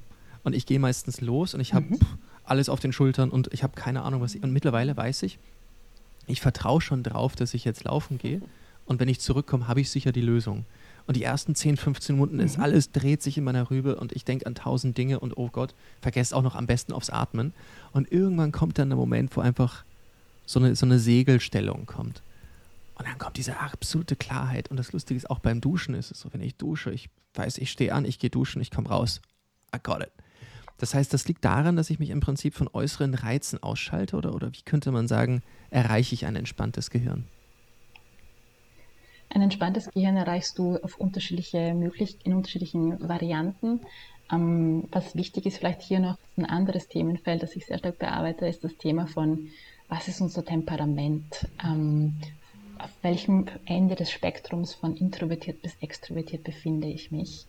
Und ich gehe meistens los und ich habe mhm. alles auf den Schultern und ich habe keine Ahnung, was ich. Und mittlerweile weiß ich, ich vertraue schon drauf, dass ich jetzt laufen gehe. Und wenn ich zurückkomme, habe ich sicher die Lösung. Und die ersten 10, 15 Minuten ist mhm. alles, dreht sich in meiner Rübe und ich denke an tausend Dinge und oh Gott, vergesse auch noch am besten aufs Atmen. Und irgendwann kommt dann der Moment, wo einfach so eine, so eine Segelstellung kommt. Und dann kommt diese absolute Klarheit. Und das Lustige ist, auch beim Duschen ist es so, wenn ich dusche, ich weiß, ich stehe an, ich gehe duschen, ich komme raus. I got it. Das heißt, das liegt daran, dass ich mich im Prinzip von äußeren Reizen ausschalte oder, oder wie könnte man sagen, erreiche ich ein entspanntes Gehirn? Ein entspanntes Gehirn erreichst du auf unterschiedliche möglich in unterschiedlichen Varianten. Ähm, was wichtig ist, vielleicht hier noch ein anderes Themenfeld, das ich sehr stark bearbeite, ist das Thema von was ist unser Temperament, ähm, auf welchem Ende des Spektrums von introvertiert bis extrovertiert befinde ich mich.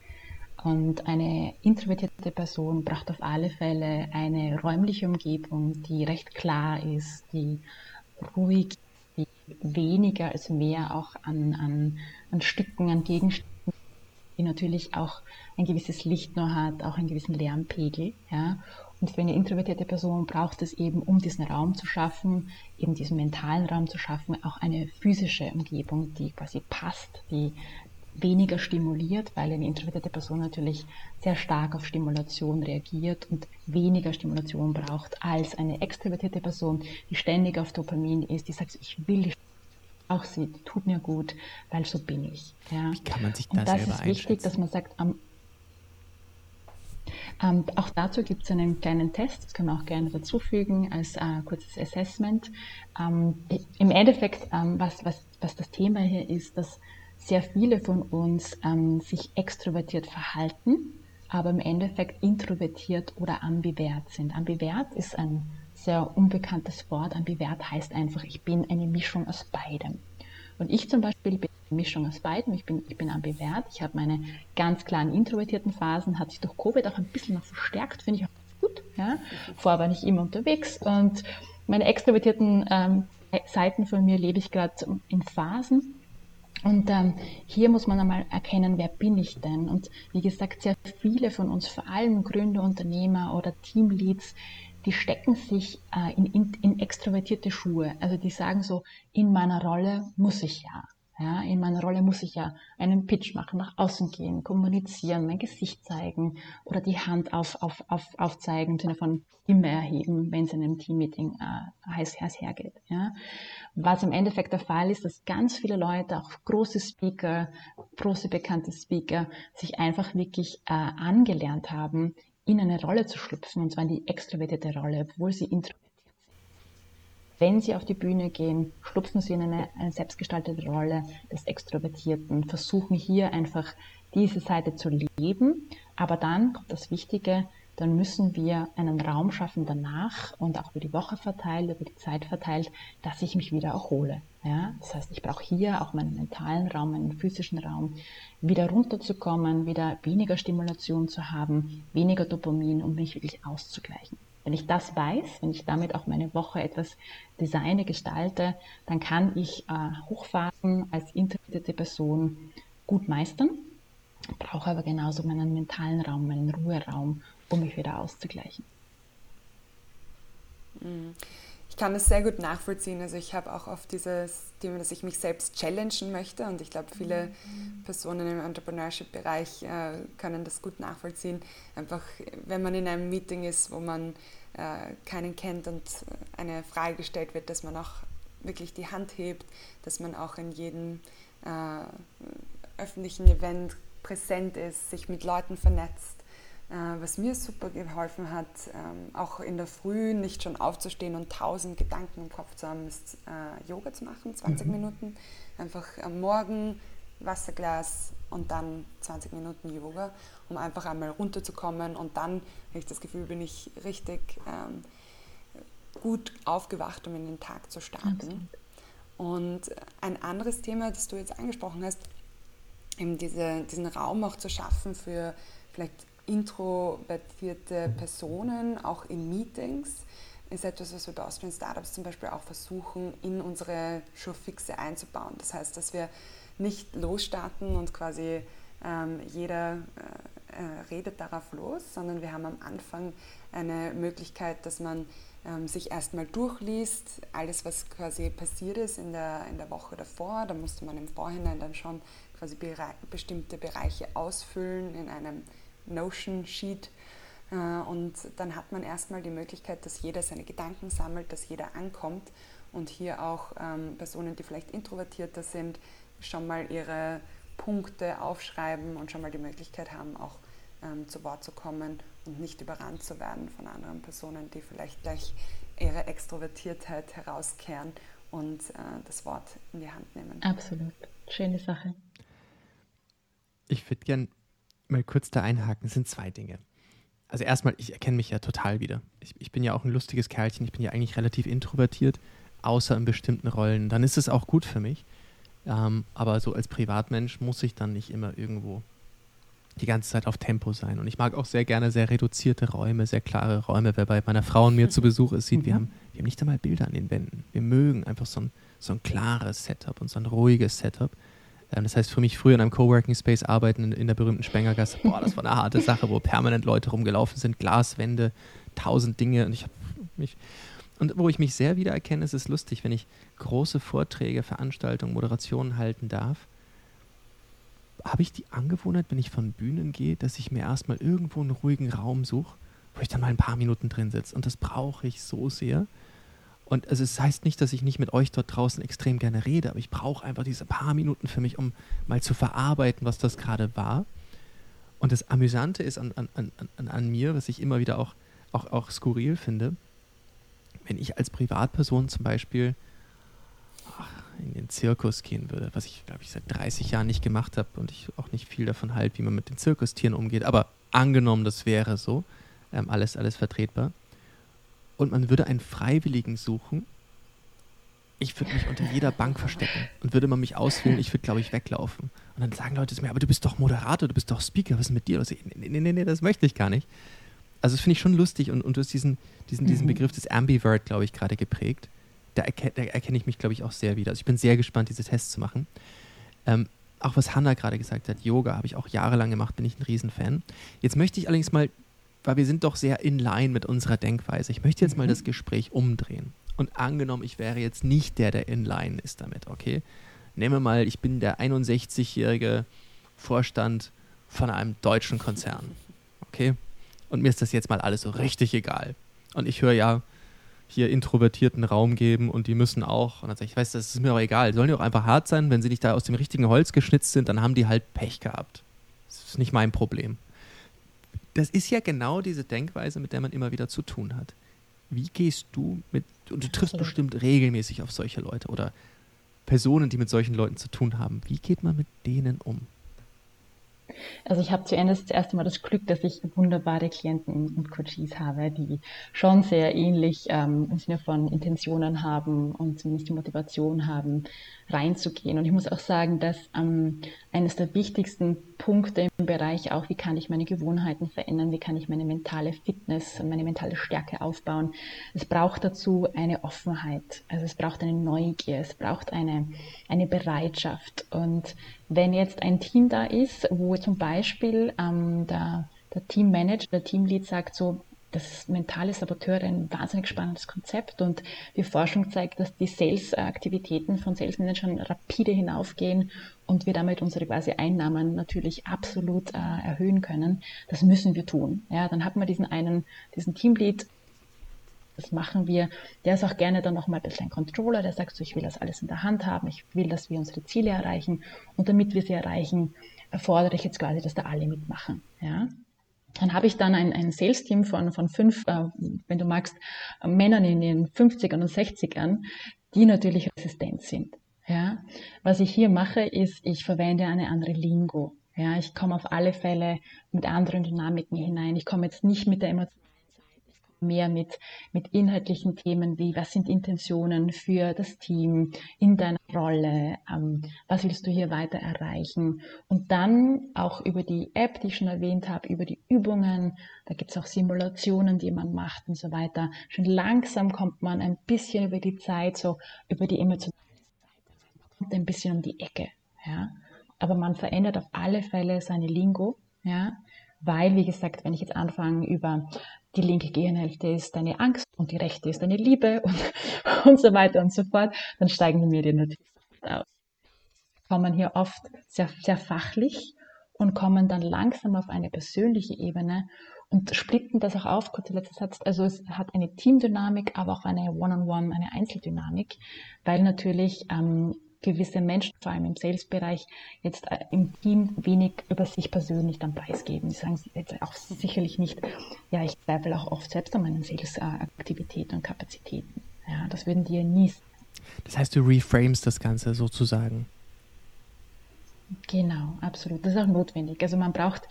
Und eine introvertierte Person braucht auf alle Fälle eine räumliche Umgebung, die recht klar ist, die ruhig, weniger als mehr auch an, an, an Stücken, an Gegenständen die natürlich auch ein gewisses Licht nur hat, auch einen gewissen Lärmpegel. Ja. Und für eine introvertierte Person braucht es eben, um diesen Raum zu schaffen, eben diesen mentalen Raum zu schaffen, auch eine physische Umgebung, die quasi passt, die weniger stimuliert, weil eine introvertierte Person natürlich sehr stark auf Stimulation reagiert und weniger Stimulation braucht als eine extrovertierte Person, die ständig auf Dopamin ist, die sagt, ich will auch sie, tut mir gut, weil so bin ich. Ja. Wie kann man sich das Und das ist wichtig, dass man sagt, am ähm, auch dazu gibt es einen kleinen Test, das können wir auch gerne dazufügen als äh, kurzes Assessment. Ähm, Im Endeffekt, ähm, was, was, was das Thema hier ist, dass sehr viele von uns ähm, sich extrovertiert verhalten, aber im Endeffekt introvertiert oder ambivert sind. Ambivert ist ein sehr unbekanntes Wort. Ambivert heißt einfach, ich bin eine Mischung aus beidem. Und ich zum Beispiel bin eine Mischung aus beidem. Ich bin, ich bin ambivert. Ich habe meine ganz klaren introvertierten Phasen, hat sich durch Covid auch ein bisschen noch verstärkt, finde ich auch gut. Ja. Vorher war ich immer unterwegs und meine extrovertierten ähm, Seiten von mir lebe ich gerade in Phasen. Und ähm, hier muss man einmal erkennen, wer bin ich denn? Und wie gesagt, sehr viele von uns, vor allem Gründer, Unternehmer oder Teamleads, die stecken sich äh, in, in, in extrovertierte Schuhe. Also die sagen so, in meiner Rolle muss ich ja. Ja, in meiner Rolle muss ich ja einen Pitch machen, nach außen gehen, kommunizieren, mein Gesicht zeigen oder die Hand auf, auf, auf, aufzeigen im Sinne von Stimme erheben, wenn es in einem Teammeeting äh, heiß, heiß hergeht. Ja. Was im Endeffekt der Fall ist, dass ganz viele Leute, auch große Speaker, große bekannte Speaker, sich einfach wirklich äh, angelernt haben, in eine Rolle zu schlüpfen, und zwar in die extrovertierte Rolle, obwohl sie introvertiert wenn Sie auf die Bühne gehen, schlupfen Sie in eine, eine selbstgestaltete Rolle des Extrovertierten, versuchen hier einfach diese Seite zu leben. Aber dann kommt das Wichtige, dann müssen wir einen Raum schaffen danach und auch über die Woche verteilt, über die Zeit verteilt, dass ich mich wieder erhole. Ja? Das heißt, ich brauche hier auch meinen mentalen Raum, meinen physischen Raum, wieder runterzukommen, wieder weniger Stimulation zu haben, weniger Dopamin, um mich wirklich auszugleichen. Wenn ich das weiß, wenn ich damit auch meine Woche etwas designe, gestalte, dann kann ich äh, Hochphasen als introvertierte Person gut meistern, brauche aber genauso meinen mentalen Raum, meinen Ruheraum, um mich wieder auszugleichen. Mhm. Ich kann das sehr gut nachvollziehen. Also ich habe auch oft dieses Thema, dass ich mich selbst challengen möchte und ich glaube, viele mhm. Personen im Entrepreneurship-Bereich äh, können das gut nachvollziehen. Einfach, wenn man in einem Meeting ist, wo man äh, keinen kennt und eine Frage gestellt wird, dass man auch wirklich die Hand hebt, dass man auch in jedem äh, öffentlichen Event präsent ist, sich mit Leuten vernetzt. Äh, was mir super geholfen hat, ähm, auch in der Früh nicht schon aufzustehen und tausend Gedanken im Kopf zu haben, ist äh, Yoga zu machen, 20 mhm. Minuten. Einfach am Morgen Wasserglas und dann 20 Minuten Yoga, um einfach einmal runterzukommen und dann, habe ich das Gefühl, bin ich richtig ähm, gut aufgewacht, um in den Tag zu starten. Und ein anderes Thema, das du jetzt angesprochen hast, eben diese, diesen Raum auch zu schaffen für vielleicht introvertierte Personen, auch in Meetings, ist etwas, was wir bei Austrian Startups zum Beispiel auch versuchen, in unsere Showfixe einzubauen. Das heißt, dass wir nicht losstarten und quasi ähm, jeder äh, äh, redet darauf los, sondern wir haben am Anfang eine Möglichkeit, dass man ähm, sich erstmal durchliest, alles, was quasi passiert ist in der, in der Woche davor. Da musste man im Vorhinein dann schon quasi bere bestimmte Bereiche ausfüllen in einem Notion-Sheet. Äh, und dann hat man erstmal die Möglichkeit, dass jeder seine Gedanken sammelt, dass jeder ankommt und hier auch ähm, Personen, die vielleicht introvertierter sind, schon mal ihre Punkte aufschreiben und schon mal die Möglichkeit haben, auch ähm, zu Wort zu kommen und nicht überrannt zu werden von anderen Personen, die vielleicht gleich ihre Extrovertiertheit herauskehren und äh, das Wort in die Hand nehmen. Absolut. Schöne Sache. Ich würde gern mal kurz da einhaken. Es sind zwei Dinge. Also erstmal, ich erkenne mich ja total wieder. Ich, ich bin ja auch ein lustiges Kerlchen. Ich bin ja eigentlich relativ introvertiert, außer in bestimmten Rollen. Dann ist es auch gut für mich. Ähm, aber so als Privatmensch muss ich dann nicht immer irgendwo die ganze Zeit auf Tempo sein. Und ich mag auch sehr gerne sehr reduzierte Räume, sehr klare Räume. Wer bei meiner Frau und mir [laughs] zu Besuch ist, sieht, mhm. wir, haben, wir haben nicht einmal Bilder an den Wänden. Wir mögen einfach so ein, so ein klares Setup und so ein ruhiges Setup. Ähm, das heißt, für mich früher in einem Coworking Space arbeiten in, in der berühmten Spengergasse, boah, das war eine harte Sache, wo permanent Leute rumgelaufen sind, Glaswände, tausend Dinge und ich habe mich und wo ich mich sehr wiedererkenne, ist es lustig, wenn ich große Vorträge, Veranstaltungen, Moderationen halten darf, habe ich die Angewohnheit, wenn ich von Bühnen gehe, dass ich mir erstmal irgendwo einen ruhigen Raum suche, wo ich dann mal ein paar Minuten drin sitze. Und das brauche ich so sehr. Und also es heißt nicht, dass ich nicht mit euch dort draußen extrem gerne rede, aber ich brauche einfach diese paar Minuten für mich, um mal zu verarbeiten, was das gerade war. Und das Amüsante ist an, an, an, an mir, was ich immer wieder auch, auch, auch skurril finde, wenn ich als Privatperson zum Beispiel ach, in den Zirkus gehen würde, was ich, glaube ich, seit 30 Jahren nicht gemacht habe und ich auch nicht viel davon halte, wie man mit den Zirkustieren umgeht, aber angenommen, das wäre so, ähm, alles, alles vertretbar und man würde einen Freiwilligen suchen, ich würde mich unter jeder Bank verstecken und würde man mich auswählen, ich würde, glaube ich, weglaufen. Und dann sagen Leute zu mir, aber du bist doch Moderator, du bist doch Speaker, was ist mit dir? Nee, nee, nee, nee, das möchte ich gar nicht. Also das finde ich schon lustig und, und du hast diesen, diesen, diesen mhm. Begriff des Ambivert, glaube ich, gerade geprägt. Da, erken, da erkenne ich mich, glaube ich, auch sehr wieder. Also ich bin sehr gespannt, diese Tests zu machen. Ähm, auch was Hannah gerade gesagt hat, Yoga habe ich auch jahrelang gemacht, bin ich ein Riesenfan. Jetzt möchte ich allerdings mal weil wir sind doch sehr in line mit unserer Denkweise. Ich möchte jetzt mal mhm. das Gespräch umdrehen. Und angenommen, ich wäre jetzt nicht der, der in line ist damit, okay? Nehmen wir mal, ich bin der 61-jährige Vorstand von einem deutschen Konzern, okay? Und mir ist das jetzt mal alles so richtig egal. Und ich höre ja hier introvertierten Raum geben und die müssen auch, und dann sage ich, ich weiß, das ist mir auch egal, sollen die auch einfach hart sein, wenn sie nicht da aus dem richtigen Holz geschnitzt sind, dann haben die halt Pech gehabt. Das ist nicht mein Problem das ist ja genau diese Denkweise, mit der man immer wieder zu tun hat. Wie gehst du mit, und du triffst bestimmt regelmäßig auf solche Leute oder Personen, die mit solchen Leuten zu tun haben. Wie geht man mit denen um? Also ich habe zuerst das erste Mal das Glück, dass ich wunderbare Klienten und Coaches habe, die schon sehr ähnlich ähm, im Sinne von Intentionen haben und zumindest die Motivation haben, reinzugehen. Und ich muss auch sagen, dass ähm, eines der wichtigsten Punkte im Bereich auch, wie kann ich meine Gewohnheiten verändern, wie kann ich meine mentale Fitness, meine mentale Stärke aufbauen. Es braucht dazu eine Offenheit, also es braucht eine Neugier, es braucht eine, eine Bereitschaft. Und wenn jetzt ein Team da ist, wo zum Beispiel ähm, der, der Teammanager, der Teamlead sagt so, das mentale Saboteure ein wahnsinnig spannendes Konzept und die Forschung zeigt, dass die Sales-Aktivitäten von Sales-Managern rapide hinaufgehen und wir damit unsere quasi Einnahmen natürlich absolut äh, erhöhen können. Das müssen wir tun. Ja, dann hat man diesen einen, diesen Teamlead, das machen wir. Der ist auch gerne dann noch mal ein bisschen ein Controller, der sagt so, ich will das alles in der Hand haben, ich will, dass wir unsere Ziele erreichen und damit wir sie erreichen, fordere ich jetzt quasi, dass da alle mitmachen. Ja, dann habe ich dann ein, ein Sales-Team von, von fünf, äh, wenn du magst, Männern in den 50ern und 60ern, die natürlich resistent sind. Ja, was ich hier mache, ist, ich verwende eine andere Lingo. Ja, ich komme auf alle Fälle mit anderen Dynamiken hinein. Ich komme jetzt nicht mit der Emotion mehr mit, mit inhaltlichen Themen wie, was sind Intentionen für das Team in deiner Rolle, ähm, was willst du hier weiter erreichen und dann auch über die App, die ich schon erwähnt habe, über die Übungen, da gibt es auch Simulationen, die man macht und so weiter. Schon langsam kommt man ein bisschen über die Zeit, so über die emotionale kommt ein bisschen um die Ecke, ja. Aber man verändert auf alle Fälle seine Lingo, ja, weil, wie gesagt, wenn ich jetzt anfange, über die linke Gehirnhälfte ist deine Angst und die rechte ist deine Liebe [laughs] und, und so weiter und so fort, dann steigen die Medien natürlich aus. Kommen hier oft sehr, sehr fachlich und kommen dann langsam auf eine persönliche Ebene und splitten das auch auf, kurzer letzter Satz. Also es hat eine Teamdynamik, aber auch eine One-on-One, -on -One, eine Einzeldynamik, weil natürlich ähm, gewisse Menschen, vor allem im Sales-Bereich, jetzt äh, im Team wenig über sich persönlich dann preisgeben. Die sagen jetzt auch sicherlich nicht, ja, ich zweifle auch oft selbst an meinen Sales-Aktivitäten und Kapazitäten. Ja, das würden die ja nie. Das heißt, du reframes das Ganze sozusagen. Genau, absolut. Das ist auch notwendig. Also man braucht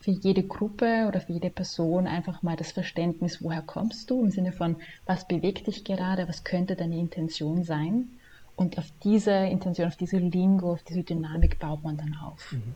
für jede Gruppe oder für jede Person einfach mal das Verständnis, woher kommst du, im Sinne von, was bewegt dich gerade, was könnte deine Intention sein und auf diese Intention, auf diese Lingo, auf diese Dynamik baut man dann auf. Mhm.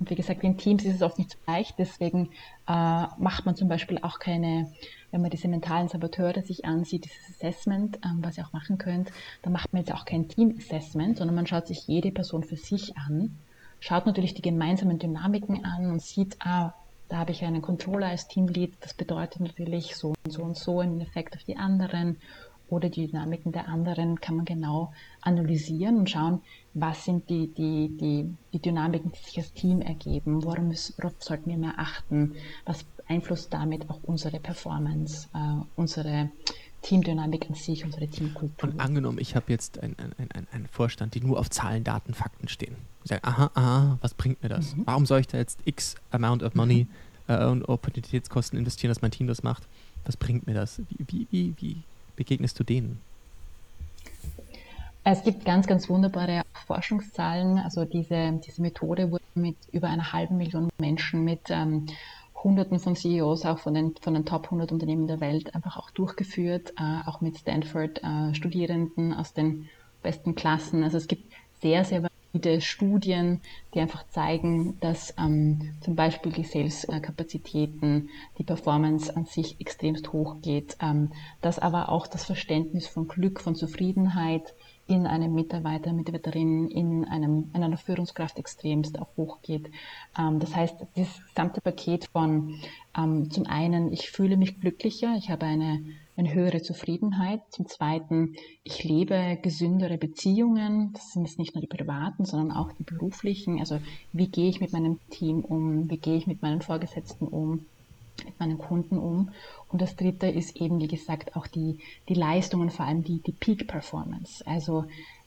Und wie gesagt, in Teams ist es oft nicht so leicht, deswegen äh, macht man zum Beispiel auch keine, wenn man diese mentalen Saboteure sich ansieht, dieses Assessment, ähm, was ihr auch machen könnt, dann macht man jetzt auch kein Team-Assessment, sondern man schaut sich jede Person für sich an, schaut natürlich die gemeinsamen Dynamiken an und sieht, ah, da habe ich einen Controller als Teamlead, das bedeutet natürlich so und so und so im Effekt auf die anderen oder die Dynamiken der anderen kann man genau analysieren und schauen, was sind die, die, die, die Dynamiken, die sich als Team ergeben, worum, ist, worauf sollten wir mehr achten, was beeinflusst damit auch unsere Performance, äh, unsere Teamdynamik an sich, unsere Teamkultur. Und angenommen, ich habe jetzt einen ein, ein Vorstand, die nur auf Zahlen, Daten, Fakten stehen. Ich sage, aha, aha, was bringt mir das? Mhm. Warum soll ich da jetzt X Amount of Money mhm. äh, und Opportunitätskosten investieren, dass mein Team das macht? Was bringt mir das? Wie, wie, wie, wie begegnest du denen? Es gibt ganz, ganz wunderbare Forschungszahlen. Also diese, diese Methode wurde mit über einer halben Million Menschen, mit ähm, Hunderten von CEOs, auch von den, von den Top 100 Unternehmen der Welt, einfach auch durchgeführt, äh, auch mit Stanford-Studierenden äh, aus den besten Klassen. Also es gibt sehr, sehr Studien, die einfach zeigen, dass ähm, zum Beispiel die Sales-Kapazitäten, die Performance an sich extremst hoch geht, ähm, dass aber auch das Verständnis von Glück, von Zufriedenheit, in einem Mitarbeiter, Mitarbeiterin, in, einem, in einer Führungskraft extremst auch hochgeht. Ähm, das heißt, das gesamte Paket von ähm, zum einen, ich fühle mich glücklicher, ich habe eine, eine höhere Zufriedenheit. Zum zweiten, ich lebe gesündere Beziehungen. Das sind jetzt nicht nur die privaten, sondern auch die beruflichen. Also wie gehe ich mit meinem Team um? Wie gehe ich mit meinen Vorgesetzten um? mit meinen Kunden um. Und das dritte ist eben, wie gesagt, auch die, die Leistungen, vor allem die, die Peak Performance. Also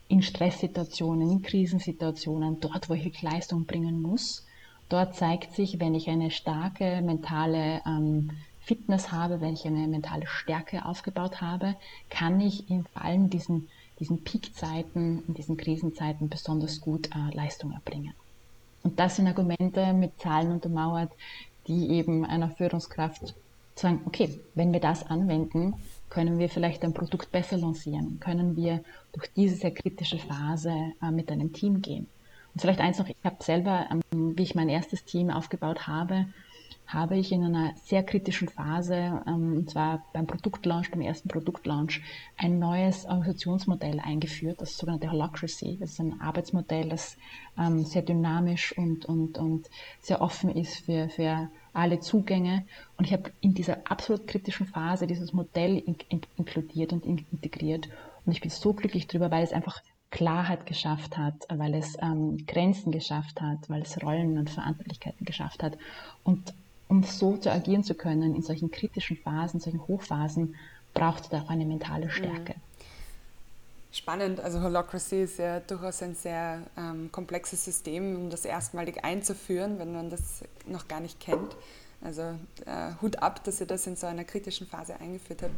in Stresssituationen, in Krisensituationen, dort, wo ich Leistung bringen muss. Dort zeigt sich, wenn ich eine starke mentale ähm, Fitness habe, wenn ich eine mentale Stärke aufgebaut habe, kann ich in vor allem diesen, diesen Peakzeiten, in diesen Krisenzeiten besonders gut äh, Leistung erbringen. Und das sind Argumente mit Zahlen untermauert, die eben einer Führungskraft sagen, okay, wenn wir das anwenden, können wir vielleicht ein Produkt besser lancieren, können wir durch diese sehr kritische Phase äh, mit einem Team gehen. Und vielleicht eins noch, ich habe selber, ähm, wie ich mein erstes Team aufgebaut habe, habe ich in einer sehr kritischen Phase, ähm, und zwar beim Produktlaunch, beim ersten Produktlaunch, ein neues Organisationsmodell eingeführt, das sogenannte Holacracy. Das ist ein Arbeitsmodell, das ähm, sehr dynamisch und, und, und sehr offen ist für, für alle Zugänge. Und ich habe in dieser absolut kritischen Phase dieses Modell in, in, inkludiert und in, integriert. Und ich bin so glücklich darüber, weil es einfach Klarheit geschafft hat, weil es ähm, Grenzen geschafft hat, weil es Rollen und Verantwortlichkeiten geschafft hat. Und um so zu agieren zu können in solchen kritischen Phasen, solchen Hochphasen, braucht es auch eine mentale mhm. Stärke. Spannend, also Holocracy ist ja durchaus ein sehr ähm, komplexes System, um das erstmalig einzuführen, wenn man das noch gar nicht kennt. Also äh, Hut ab, dass ihr das in so einer kritischen Phase eingeführt habt.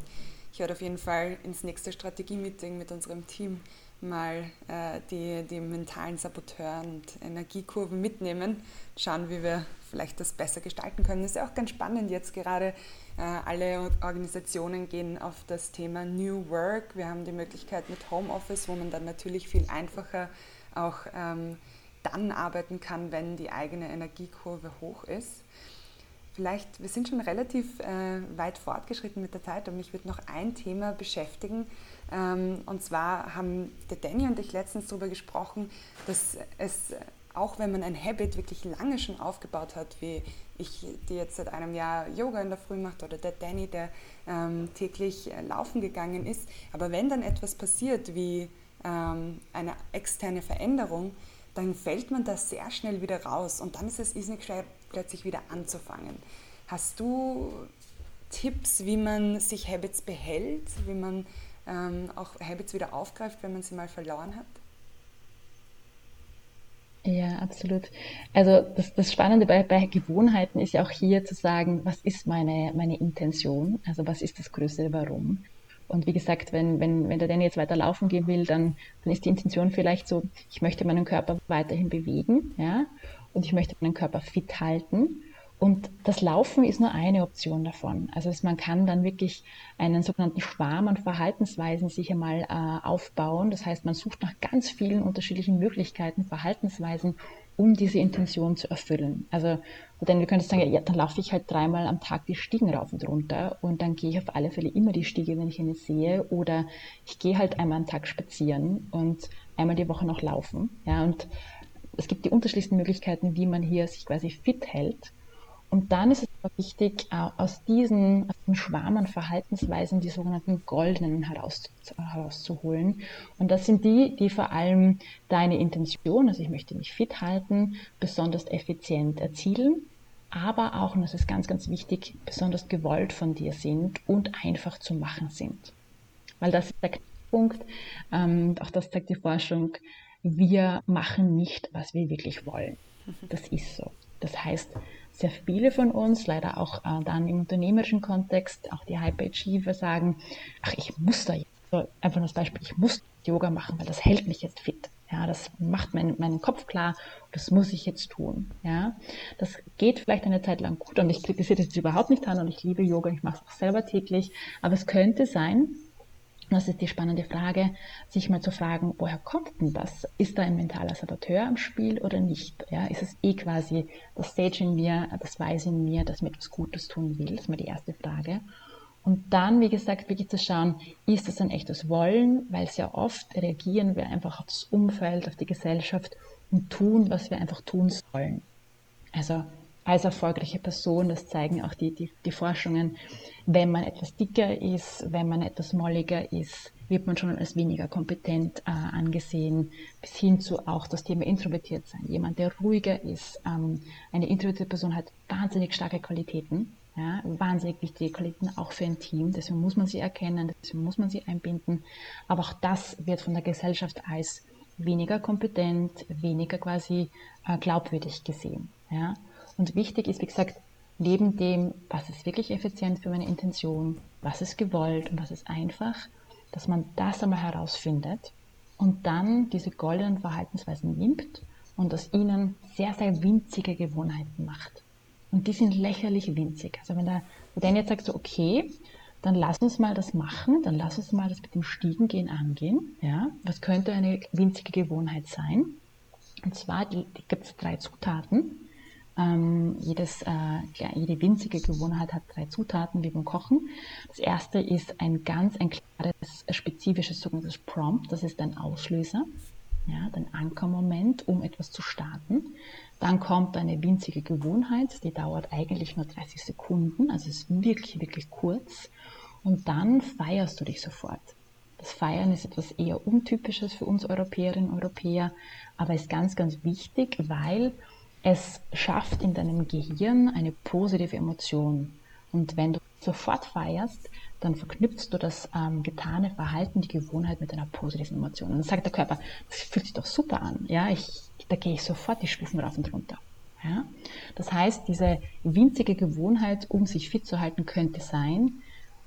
Ich werde auf jeden Fall ins nächste Strategie-Meeting mit unserem Team mal äh, die, die mentalen Saboteuren und Energiekurven mitnehmen, schauen, wie wir vielleicht das besser gestalten können. Das ist ja auch ganz spannend jetzt gerade. Äh, alle Organisationen gehen auf das Thema New Work. Wir haben die Möglichkeit mit Homeoffice, wo man dann natürlich viel einfacher auch ähm, dann arbeiten kann, wenn die eigene Energiekurve hoch ist. Vielleicht, wir sind schon relativ äh, weit fortgeschritten mit der Zeit und mich würde noch ein Thema beschäftigen. Ähm, und zwar haben der Danny und ich letztens darüber gesprochen, dass es auch wenn man ein Habit wirklich lange schon aufgebaut hat, wie ich, die jetzt seit einem Jahr Yoga in der Früh macht oder der Danny, der ähm, täglich äh, laufen gegangen ist, aber wenn dann etwas passiert wie ähm, eine externe Veränderung, dann fällt man da sehr schnell wieder raus und dann ist es irrsinnig schwer, plötzlich wieder anzufangen. Hast du Tipps, wie man sich Habits behält, wie man ähm, auch Habits wieder aufgreift, wenn man sie mal verloren hat? Ja, absolut. Also das, das Spannende bei, bei Gewohnheiten ist ja auch hier zu sagen, was ist meine, meine Intention? Also was ist das größere Warum? Und wie gesagt, wenn, wenn, wenn der Danny jetzt weiter laufen gehen will, dann, dann ist die Intention vielleicht so, ich möchte meinen Körper weiterhin bewegen, ja, und ich möchte meinen Körper fit halten. Und das Laufen ist nur eine Option davon. Also man kann dann wirklich einen sogenannten Schwarm an Verhaltensweisen sich einmal äh, aufbauen. Das heißt, man sucht nach ganz vielen unterschiedlichen Möglichkeiten, Verhaltensweisen, um diese Intention zu erfüllen. Also, denn du könntest sagen, ja, dann laufe ich halt dreimal am Tag die Stiegen rauf und runter und dann gehe ich auf alle Fälle immer die Stiege, wenn ich eine sehe, oder ich gehe halt einmal am Tag spazieren und einmal die Woche noch laufen. Ja, und es gibt die unterschiedlichsten Möglichkeiten, wie man hier sich quasi fit hält. Und dann ist es wichtig, aus diesen, aus dem Schwarm an Verhaltensweisen die sogenannten goldenen heraus, herauszuholen. Und das sind die, die vor allem deine Intention, also ich möchte mich fit halten, besonders effizient erzielen, aber auch, und das ist ganz, ganz wichtig, besonders gewollt von dir sind und einfach zu machen sind. Weil das ist der Punkt, ähm, auch das zeigt die Forschung, wir machen nicht, was wir wirklich wollen. Das ist so. Das heißt, sehr viele von uns, leider auch äh, dann im unternehmerischen Kontext, auch die Hyper-Achiever sagen, ach, ich muss da jetzt, so einfach nur das Beispiel, ich muss Yoga machen, weil das hält mich jetzt fit. Ja, das macht mein, meinen Kopf klar, das muss ich jetzt tun. Ja, das geht vielleicht eine Zeit lang gut und ich kritisiere das überhaupt nicht an und ich liebe Yoga, ich mache es auch selber täglich, aber es könnte sein, das ist die spannende Frage, sich mal zu fragen, woher kommt denn das? Ist da ein mentaler Saboteur am Spiel oder nicht? Ja, ist es eh quasi das Stage in mir, das Weiß in mir, das mir etwas Gutes tun will? Das ist mal die erste Frage. Und dann, wie gesagt, wirklich zu schauen, ist das ein echtes Wollen? Weil sehr oft reagieren wir einfach auf das Umfeld, auf die Gesellschaft und tun, was wir einfach tun sollen. Also als erfolgreiche Person, das zeigen auch die, die, die Forschungen, wenn man etwas dicker ist, wenn man etwas molliger ist, wird man schon als weniger kompetent äh, angesehen, bis hin zu auch das Thema introvertiert sein. Jemand, der ruhiger ist, ähm, eine introvertierte Person hat wahnsinnig starke Qualitäten, ja, wahnsinnig wichtige Qualitäten auch für ein Team, deswegen muss man sie erkennen, deswegen muss man sie einbinden, aber auch das wird von der Gesellschaft als weniger kompetent, weniger quasi äh, glaubwürdig gesehen. Ja. Und wichtig ist, wie gesagt, neben dem, was ist wirklich effizient für meine Intention, was ist gewollt und was ist einfach, dass man das einmal herausfindet und dann diese goldenen Verhaltensweisen nimmt und aus ihnen sehr, sehr winzige Gewohnheiten macht. Und die sind lächerlich winzig. Also wenn der, wenn jetzt sagt so, okay, dann lass uns mal das machen, dann lass uns mal das mit dem Stiegengehen angehen. Ja? Was könnte eine winzige Gewohnheit sein? Und zwar gibt es drei Zutaten. Ähm, jedes, äh, jede winzige Gewohnheit hat drei Zutaten wie beim Kochen. Das erste ist ein ganz ein klares, spezifisches sogenanntes Prompt. Das ist ein Auslöser, ja, ein Ankermoment, um etwas zu starten. Dann kommt eine winzige Gewohnheit, die dauert eigentlich nur 30 Sekunden, also ist wirklich, wirklich kurz. Und dann feierst du dich sofort. Das Feiern ist etwas eher untypisches für uns Europäerinnen und Europäer, aber ist ganz, ganz wichtig, weil es schafft in deinem Gehirn eine positive Emotion. Und wenn du sofort feierst, dann verknüpfst du das ähm, getane Verhalten, die Gewohnheit mit einer positiven Emotion. Und dann sagt der Körper, das fühlt sich doch super an. Ja, ich, da gehe ich sofort die Stufen rauf und runter. Ja? Das heißt, diese winzige Gewohnheit, um sich fit zu halten, könnte sein,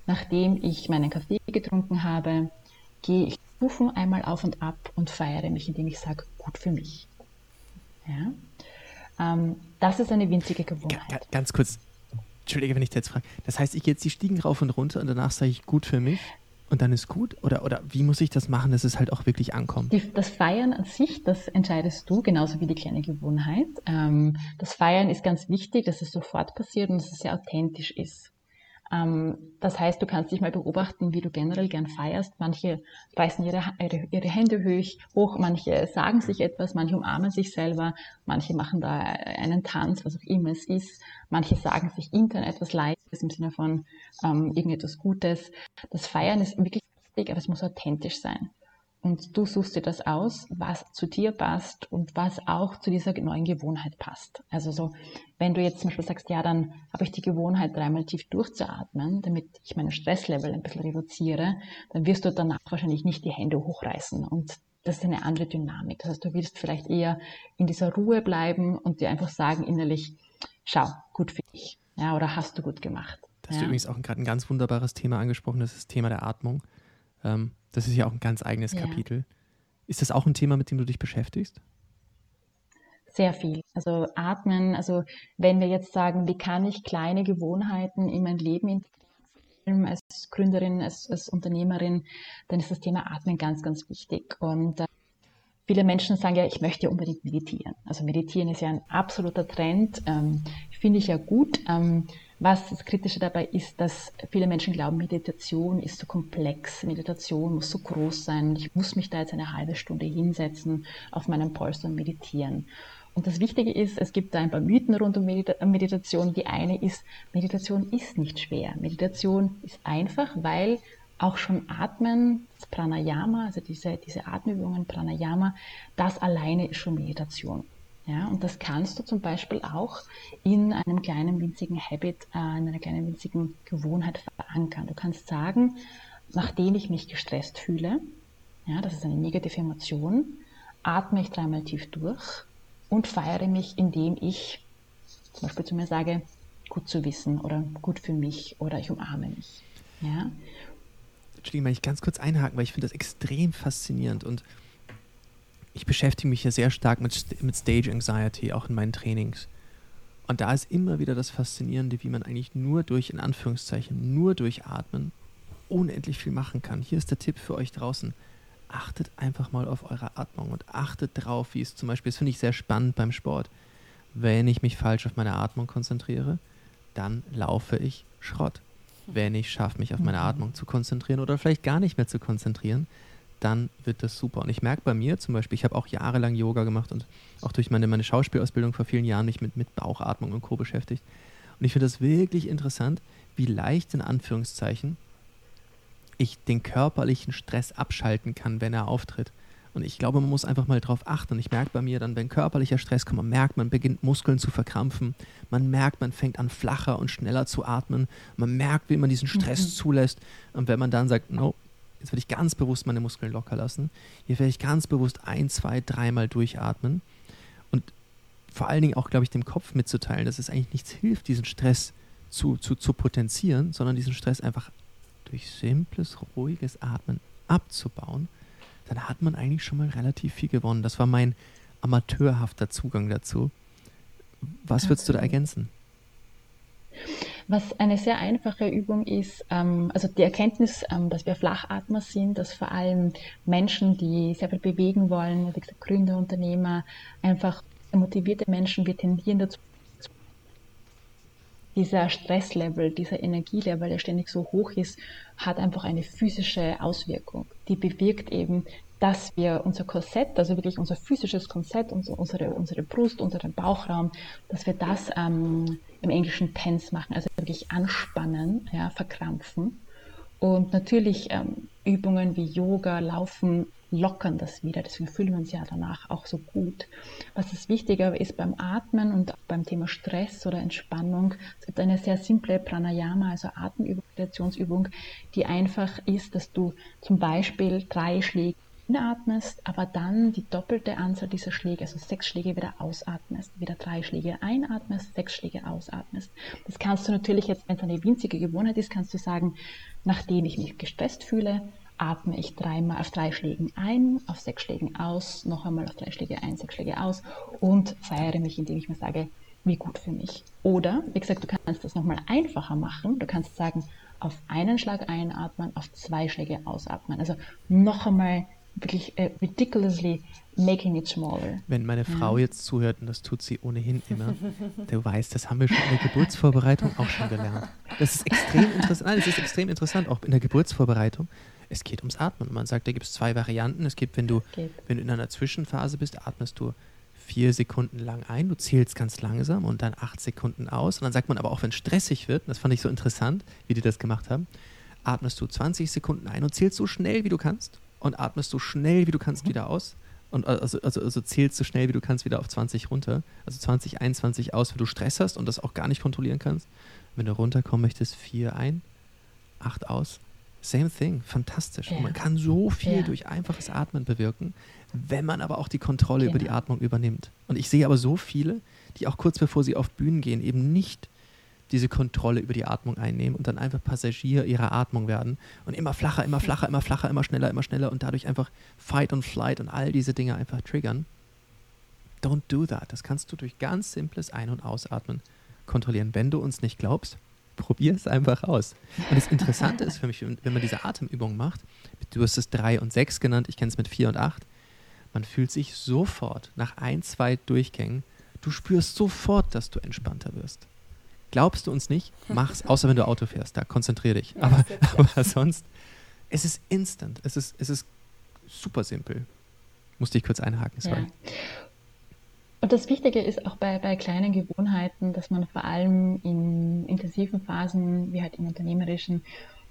nachdem ich meinen Kaffee getrunken habe, gehe ich Stufen einmal auf und ab und feiere mich, indem ich sage, gut für mich. Ja? Ähm, das ist eine winzige Gewohnheit. Ganz kurz, Entschuldige, wenn ich jetzt frage. Das heißt, ich gehe jetzt die Stiegen rauf und runter und danach sage ich gut für mich und dann ist gut? Oder, oder wie muss ich das machen, dass es halt auch wirklich ankommt? Die, das Feiern an sich, das entscheidest du, genauso wie die kleine Gewohnheit. Ähm, das Feiern ist ganz wichtig, dass es sofort passiert und dass es sehr authentisch ist. Ähm, das heißt, du kannst dich mal beobachten, wie du generell gern feierst. Manche reißen ihre, ihre, ihre Hände hoch, manche sagen sich etwas, manche umarmen sich selber, manche machen da einen Tanz, was auch immer es ist. Manche sagen sich intern etwas Leichtes im Sinne von ähm, irgendetwas Gutes. Das Feiern ist wirklich wichtig, aber es muss authentisch sein. Und du suchst dir das aus, was zu dir passt und was auch zu dieser neuen Gewohnheit passt. Also so, wenn du jetzt zum Beispiel sagst, ja, dann habe ich die Gewohnheit, dreimal tief durchzuatmen, damit ich meinen Stresslevel ein bisschen reduziere, dann wirst du danach wahrscheinlich nicht die Hände hochreißen. Und das ist eine andere Dynamik. Das heißt, du willst vielleicht eher in dieser Ruhe bleiben und dir einfach sagen innerlich, schau, gut für dich. Ja, oder hast du gut gemacht. Das hast ja. du übrigens auch gerade ein ganz wunderbares Thema angesprochen, das ist das Thema der Atmung. Ähm, das ist ja auch ein ganz eigenes ja. Kapitel. Ist das auch ein Thema, mit dem du dich beschäftigst? Sehr viel. Also atmen, also wenn wir jetzt sagen, wie kann ich kleine Gewohnheiten in mein Leben integrieren, als Gründerin, als, als Unternehmerin, dann ist das Thema Atmen ganz, ganz wichtig. Und äh, viele Menschen sagen ja, ich möchte unbedingt meditieren. Also meditieren ist ja ein absoluter Trend, ähm, finde ich ja gut. Ähm, was das Kritische dabei ist, dass viele Menschen glauben, Meditation ist so komplex, Meditation muss so groß sein, ich muss mich da jetzt eine halbe Stunde hinsetzen auf meinem Polster meditieren. Und das Wichtige ist, es gibt da ein paar Mythen rund um Meditation. Die eine ist, Meditation ist nicht schwer. Meditation ist einfach, weil auch schon Atmen, das Pranayama, also diese, diese Atemübungen, Pranayama, das alleine ist schon Meditation. Ja, und das kannst du zum Beispiel auch in einem kleinen winzigen Habit, äh, in einer kleinen winzigen Gewohnheit verankern. Du kannst sagen, nachdem ich mich gestresst fühle, ja, das ist eine negative Emotion, atme ich dreimal tief durch und feiere mich, indem ich zum Beispiel zu mir sage, gut zu wissen oder gut für mich oder ich umarme mich. Ja. Entschuldigung, ich ganz kurz einhaken, weil ich finde das extrem faszinierend und ich beschäftige mich ja sehr stark mit, mit Stage Anxiety, auch in meinen Trainings. Und da ist immer wieder das Faszinierende, wie man eigentlich nur durch, in Anführungszeichen, nur durch Atmen unendlich viel machen kann. Hier ist der Tipp für euch draußen. Achtet einfach mal auf eure Atmung und achtet drauf, wie es zum Beispiel, das finde ich sehr spannend beim Sport. Wenn ich mich falsch auf meine Atmung konzentriere, dann laufe ich Schrott. Wenn ich schaffe, mich auf meine mhm. Atmung zu konzentrieren oder vielleicht gar nicht mehr zu konzentrieren, dann wird das super. Und ich merke bei mir zum Beispiel, ich habe auch jahrelang Yoga gemacht und auch durch meine, meine Schauspielausbildung vor vielen Jahren mich mit, mit Bauchatmung und Co. beschäftigt. Und ich finde das wirklich interessant, wie leicht in Anführungszeichen ich den körperlichen Stress abschalten kann, wenn er auftritt. Und ich glaube, man muss einfach mal darauf achten. Und ich merke bei mir dann, wenn körperlicher Stress kommt, man merkt, man beginnt Muskeln zu verkrampfen. Man merkt, man fängt an flacher und schneller zu atmen. Man merkt, wie man diesen Stress mhm. zulässt. Und wenn man dann sagt, no, Jetzt werde ich ganz bewusst meine Muskeln locker lassen. Hier werde ich ganz bewusst ein, zwei, dreimal durchatmen. Und vor allen Dingen auch, glaube ich, dem Kopf mitzuteilen, dass es eigentlich nichts hilft, diesen Stress zu, zu, zu potenzieren, sondern diesen Stress einfach durch simples, ruhiges Atmen abzubauen, dann hat man eigentlich schon mal relativ viel gewonnen. Das war mein amateurhafter Zugang dazu. Was würdest du da ergänzen? Was eine sehr einfache Übung ist, ähm, also die Erkenntnis, ähm, dass wir Flachatmer sind, dass vor allem Menschen, die sehr viel bewegen wollen, wie gesagt Gründer, Unternehmer, einfach motivierte Menschen, wir tendieren dazu, dieser Stresslevel, dieser Energielevel, der ständig so hoch ist, hat einfach eine physische Auswirkung. Die bewirkt eben, dass wir unser Korsett, also wirklich unser physisches Korsett, unsere, unsere Brust, unseren Bauchraum, dass wir das ähm, im Englischen tense machen, also wirklich anspannen, ja, verkrampfen. Und natürlich ähm, Übungen wie Yoga, Laufen lockern das wieder, deswegen fühlen wir uns ja danach auch so gut. Was das Wichtige ist beim Atmen und beim Thema Stress oder Entspannung, es gibt eine sehr simple Pranayama, also Atemübung, die einfach ist, dass du zum Beispiel drei Schläge inatmest, aber dann die doppelte Anzahl dieser Schläge, also sechs Schläge wieder ausatmest, wieder drei Schläge einatmest, sechs Schläge ausatmest. Das kannst du natürlich jetzt, wenn es eine winzige Gewohnheit ist, kannst du sagen, nachdem ich mich gestresst fühle, atme ich dreimal auf drei Schlägen ein, auf sechs Schlägen aus, noch einmal auf drei Schläge ein, sechs Schläge aus und feiere mich, indem ich mir sage, wie gut für mich. Oder, wie gesagt, du kannst das nochmal einfacher machen. Du kannst sagen, auf einen Schlag einatmen, auf zwei Schläge ausatmen. Also noch einmal wirklich äh, ridiculously making it smaller. Wenn meine Frau ja. jetzt zuhört, und das tut sie ohnehin [laughs] immer, du weißt, das haben wir schon in der Geburtsvorbereitung auch schon gelernt. Das ist extrem interessant. Nein, das ist extrem interessant, auch in der Geburtsvorbereitung. Es geht ums Atmen. Man sagt, da gibt es zwei Varianten. Es gibt, wenn du, wenn du in einer Zwischenphase bist, atmest du vier Sekunden lang ein, du zählst ganz langsam und dann acht Sekunden aus. Und dann sagt man aber auch, wenn es stressig wird, das fand ich so interessant, wie die das gemacht haben, atmest du 20 Sekunden ein und zählst so schnell, wie du kannst und atmest so schnell, wie du kannst, mhm. wieder aus. Und also, also, also zählst so schnell, wie du kannst, wieder auf 20 runter. Also 20, 21 aus, wenn du Stress hast und das auch gar nicht kontrollieren kannst. Wenn du runterkommen möchtest, 4 ein, 8 aus. Same thing, fantastisch. Ja. Man kann so viel ja. durch einfaches Atmen bewirken, wenn man aber auch die Kontrolle genau. über die Atmung übernimmt. Und ich sehe aber so viele, die auch kurz bevor sie auf Bühnen gehen, eben nicht diese Kontrolle über die Atmung einnehmen und dann einfach Passagier ihrer Atmung werden und immer flacher, immer flacher, immer flacher, immer schneller, immer schneller und dadurch einfach Fight und Flight und all diese Dinge einfach triggern. Don't do that. Das kannst du durch ganz simples Ein- und Ausatmen kontrollieren. Wenn du uns nicht glaubst, probier es einfach aus. Und das Interessante ist für mich, wenn man diese Atemübung macht, du hast es 3 und 6 genannt, ich kenne es mit 4 und 8, man fühlt sich sofort nach ein, zwei Durchgängen, du spürst sofort, dass du entspannter wirst. Glaubst du uns nicht, mach's, [laughs] außer wenn du Auto fährst, da konzentrier dich. Aber, aber sonst, es ist instant, es ist, es ist super simpel. Musste ich kurz einhaken, sorry. Ja. Und das Wichtige ist auch bei, bei kleinen Gewohnheiten, dass man vor allem in intensiven Phasen, wie halt im unternehmerischen,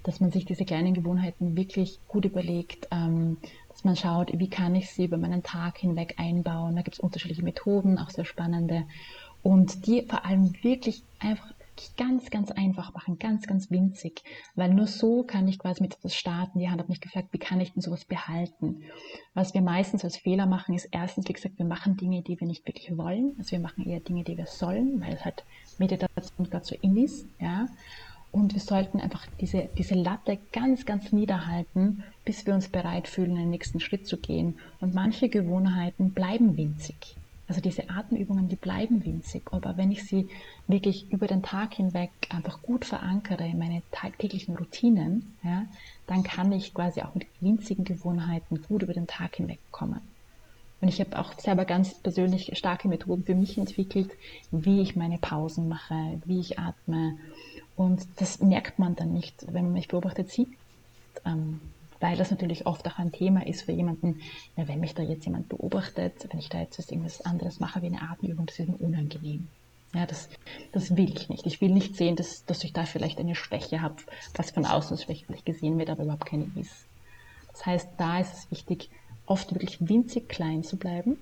dass man sich diese kleinen Gewohnheiten wirklich gut überlegt, ähm, dass man schaut, wie kann ich sie über meinen Tag hinweg einbauen. Da gibt es unterschiedliche Methoden, auch sehr spannende. Und die vor allem wirklich einfach ganz, ganz einfach machen, ganz, ganz winzig, weil nur so kann ich quasi mit etwas starten. Die Hand hat mich gefragt, wie kann ich denn sowas behalten? Was wir meistens als Fehler machen, ist erstens, wie gesagt, wir machen Dinge, die wir nicht wirklich wollen. Also wir machen eher Dinge, die wir sollen, weil es halt Meditation gerade so in ist, ja. Und wir sollten einfach diese, diese Latte ganz, ganz niederhalten, bis wir uns bereit fühlen, den nächsten Schritt zu gehen. Und manche Gewohnheiten bleiben winzig. Also diese Atemübungen, die bleiben winzig, aber wenn ich sie wirklich über den Tag hinweg einfach gut verankere in meine täglichen Routinen, ja, dann kann ich quasi auch mit winzigen Gewohnheiten gut über den Tag hinweg kommen. Und ich habe auch selber ganz persönlich starke Methoden für mich entwickelt, wie ich meine Pausen mache, wie ich atme. Und das merkt man dann nicht, wenn man mich beobachtet sieht. Ähm, weil das natürlich oft auch ein Thema ist für jemanden, ja, wenn mich da jetzt jemand beobachtet, wenn ich da jetzt irgendwas anderes mache wie eine Atemübung, das ist mir unangenehm. Ja, das, das will ich nicht. Ich will nicht sehen, dass, dass ich da vielleicht eine Schwäche habe, was von außen vielleicht gesehen wird, aber überhaupt keine ist. Das heißt, da ist es wichtig, oft wirklich winzig klein zu bleiben,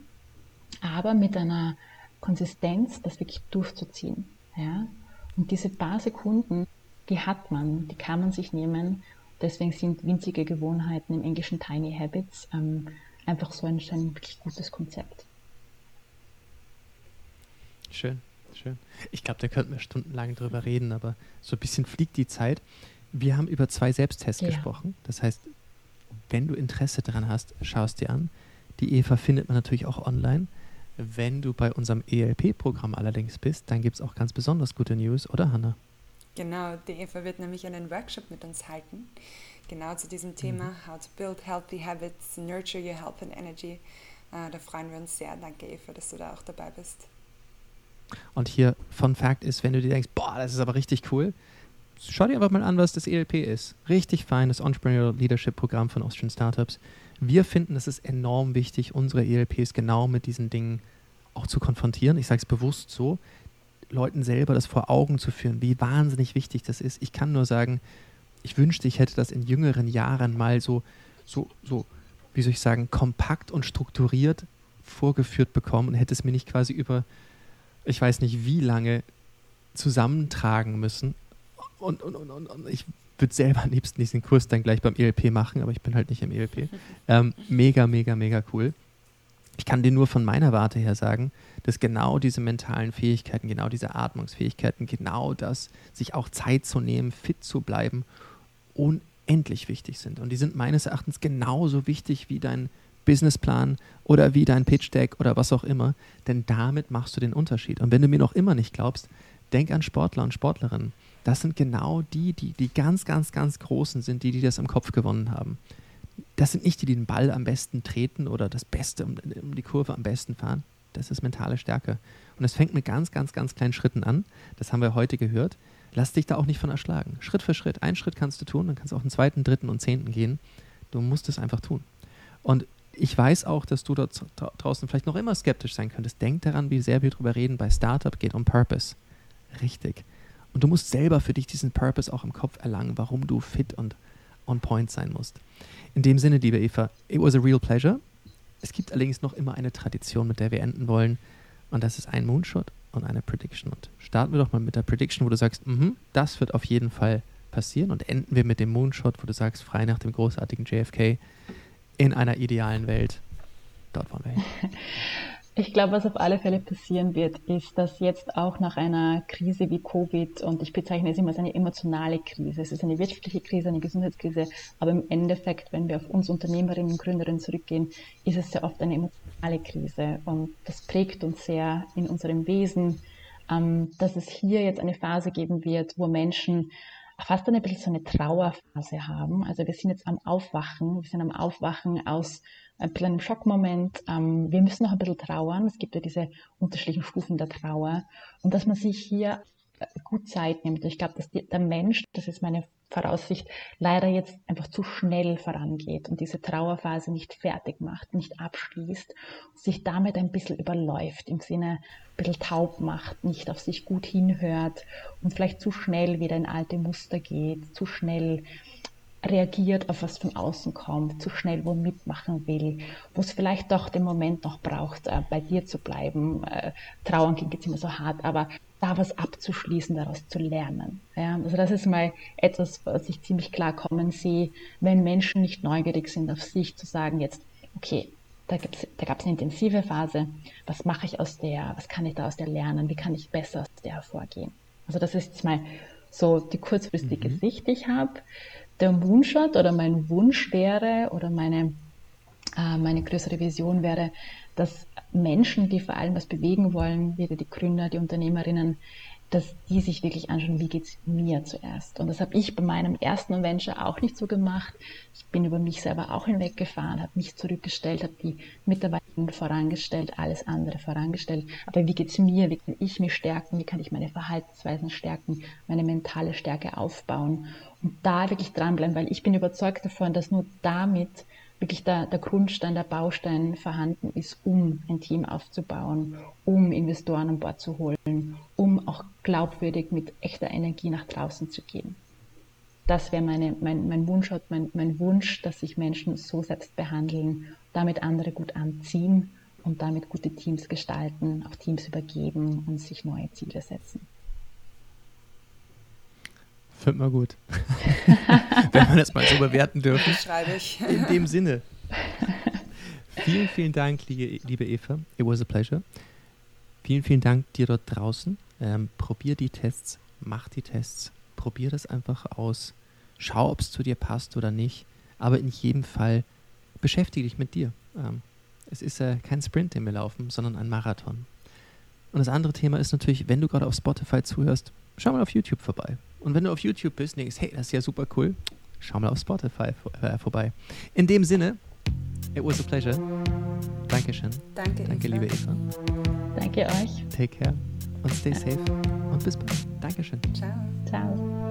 aber mit einer Konsistenz, das wirklich durchzuziehen. Ja? Und diese paar Sekunden, die hat man, die kann man sich nehmen Deswegen sind winzige Gewohnheiten im Englischen Tiny Habits ähm, einfach so ein, ein wirklich gutes Konzept. Schön, schön. Ich glaube, da könnten wir stundenlang drüber reden, aber so ein bisschen fliegt die Zeit. Wir haben über zwei Selbsttests ja. gesprochen. Das heißt, wenn du Interesse daran hast, schaust dir an. Die Eva findet man natürlich auch online. Wenn du bei unserem ELP-Programm allerdings bist, dann gibt es auch ganz besonders gute News, oder Hanna? Genau, die Eva wird nämlich einen Workshop mit uns halten, genau zu diesem Thema, mhm. How to Build Healthy Habits, Nurture Your Health and Energy. Äh, da freuen wir uns sehr. Danke, Eva, dass du da auch dabei bist. Und hier, Fun Fact ist, wenn du dir denkst, boah, das ist aber richtig cool, schau dir einfach mal an, was das ELP ist. Richtig feines Entrepreneurial Leadership Programm von Austrian Startups. Wir finden, es ist enorm wichtig, unsere ELPs genau mit diesen Dingen auch zu konfrontieren. Ich sage es bewusst so, Leuten selber das vor Augen zu führen, wie wahnsinnig wichtig das ist. Ich kann nur sagen, ich wünschte, ich hätte das in jüngeren Jahren mal so, so, so, wie soll ich sagen, kompakt und strukturiert vorgeführt bekommen und hätte es mir nicht quasi über, ich weiß nicht wie lange, zusammentragen müssen. Und, und, und, und ich würde selber am liebsten diesen Kurs dann gleich beim ELP machen, aber ich bin halt nicht im ELP. Ähm, mega, mega, mega cool. Ich kann dir nur von meiner Warte her sagen, dass genau diese mentalen Fähigkeiten, genau diese Atmungsfähigkeiten, genau das, sich auch Zeit zu nehmen, fit zu bleiben, unendlich wichtig sind. Und die sind meines Erachtens genauso wichtig wie dein Businessplan oder wie dein Pitch Deck oder was auch immer, denn damit machst du den Unterschied. Und wenn du mir noch immer nicht glaubst, denk an Sportler und Sportlerinnen. Das sind genau die, die die ganz, ganz, ganz Großen sind, die, die das im Kopf gewonnen haben das sind nicht die, die den Ball am besten treten oder das Beste um, um die Kurve am besten fahren. Das ist mentale Stärke. Und es fängt mit ganz, ganz, ganz kleinen Schritten an. Das haben wir heute gehört. Lass dich da auch nicht von erschlagen. Schritt für Schritt. Einen Schritt kannst du tun, dann kannst du auch den zweiten, dritten und zehnten gehen. Du musst es einfach tun. Und ich weiß auch, dass du dort draußen vielleicht noch immer skeptisch sein könntest. Denk daran, wie sehr wir darüber reden. Bei Startup geht um Purpose. Richtig. Und du musst selber für dich diesen Purpose auch im Kopf erlangen, warum du fit und on point sein musst. In dem Sinne, liebe Eva, it was a real pleasure. Es gibt allerdings noch immer eine Tradition, mit der wir enden wollen. Und das ist ein Moonshot und eine Prediction. Und starten wir doch mal mit der Prediction, wo du sagst, -hmm, das wird auf jeden Fall passieren. Und enden wir mit dem Moonshot, wo du sagst, frei nach dem großartigen JFK, in einer idealen Welt. Dort wollen wir hin. [laughs] Ich glaube, was auf alle Fälle passieren wird, ist, dass jetzt auch nach einer Krise wie Covid, und ich bezeichne es immer als eine emotionale Krise, es ist eine wirtschaftliche Krise, eine Gesundheitskrise, aber im Endeffekt, wenn wir auf uns Unternehmerinnen und Gründerinnen zurückgehen, ist es sehr oft eine emotionale Krise und das prägt uns sehr in unserem Wesen, ähm, dass es hier jetzt eine Phase geben wird, wo Menschen fast ein bisschen so eine Trauerphase haben. Also wir sind jetzt am Aufwachen, wir sind am Aufwachen aus ein bisschen einem Schockmoment. Ähm, wir müssen noch ein bisschen trauern. Es gibt ja diese unterschiedlichen Stufen der Trauer. Und dass man sich hier äh, gut Zeit nimmt. Ich glaube, dass die, der Mensch, das ist meine Voraussicht, leider jetzt einfach zu schnell vorangeht und diese Trauerphase nicht fertig macht, nicht abschließt, sich damit ein bisschen überläuft, im Sinne ein bisschen taub macht, nicht auf sich gut hinhört und vielleicht zu schnell wieder in alte Muster geht, zu schnell reagiert auf was von außen kommt, zu schnell wo mitmachen will, wo es vielleicht doch den Moment noch braucht, äh, bei dir zu bleiben. Äh, trauern klingt jetzt immer so hart, aber da was abzuschließen, daraus zu lernen. Ja, also das ist mal etwas, was ich ziemlich klar kommen sehe, wenn Menschen nicht neugierig sind auf sich, zu sagen jetzt, okay, da, da gab es eine intensive Phase, was mache ich aus der, was kann ich da aus der lernen, wie kann ich besser aus der hervorgehen. Also das ist jetzt mal so die kurzfristige mhm. Sicht, die ich habe der Wunsch hat oder mein Wunsch wäre oder meine, äh, meine größere Vision wäre, dass Menschen, die vor allem was bewegen wollen, wie die Gründer, die Unternehmerinnen, dass die sich wirklich anschauen, wie geht es mir zuerst. Und das habe ich bei meinem ersten Venture auch nicht so gemacht. Ich bin über mich selber auch hinweggefahren, habe mich zurückgestellt, habe die Mitarbeiter vorangestellt, alles andere vorangestellt. Aber wie geht es mir? Wie kann ich mich stärken? Wie kann ich meine Verhaltensweisen stärken, meine mentale Stärke aufbauen? Und da wirklich dranbleiben, weil ich bin überzeugt davon, dass nur damit wirklich der, der Grundstein, der Baustein vorhanden ist, um ein Team aufzubauen, um Investoren an Bord zu holen, um auch glaubwürdig mit echter Energie nach draußen zu gehen. Das wäre mein, mein Wunsch, mein, mein Wunsch, dass sich Menschen so selbst behandeln, damit andere gut anziehen und damit gute Teams gestalten, auch Teams übergeben und sich neue Ziele setzen. Find mal gut. [laughs] Wenn man das mal so bewerten dürfen. Schreibe ich. In dem Sinne. Vielen, vielen Dank, liebe Eva. It was a pleasure. Vielen, vielen Dank dir dort draußen. Ähm, probier die Tests, mach die Tests, probier das einfach aus. Schau, ob es zu dir passt oder nicht. Aber in jedem Fall beschäftige dich mit dir. Ähm, es ist äh, kein Sprint, den wir laufen, sondern ein Marathon. Und das andere Thema ist natürlich, wenn du gerade auf Spotify zuhörst, schau mal auf YouTube vorbei. Und wenn du auf YouTube bist und denkst, hey, das ist ja super cool, schau mal auf Spotify äh, vorbei. In dem Sinne, it was a pleasure. Dankeschön. Danke, Danke liebe Eva. Danke euch. Take care und stay safe und bis bald. Dankeschön. Ciao. Ciao.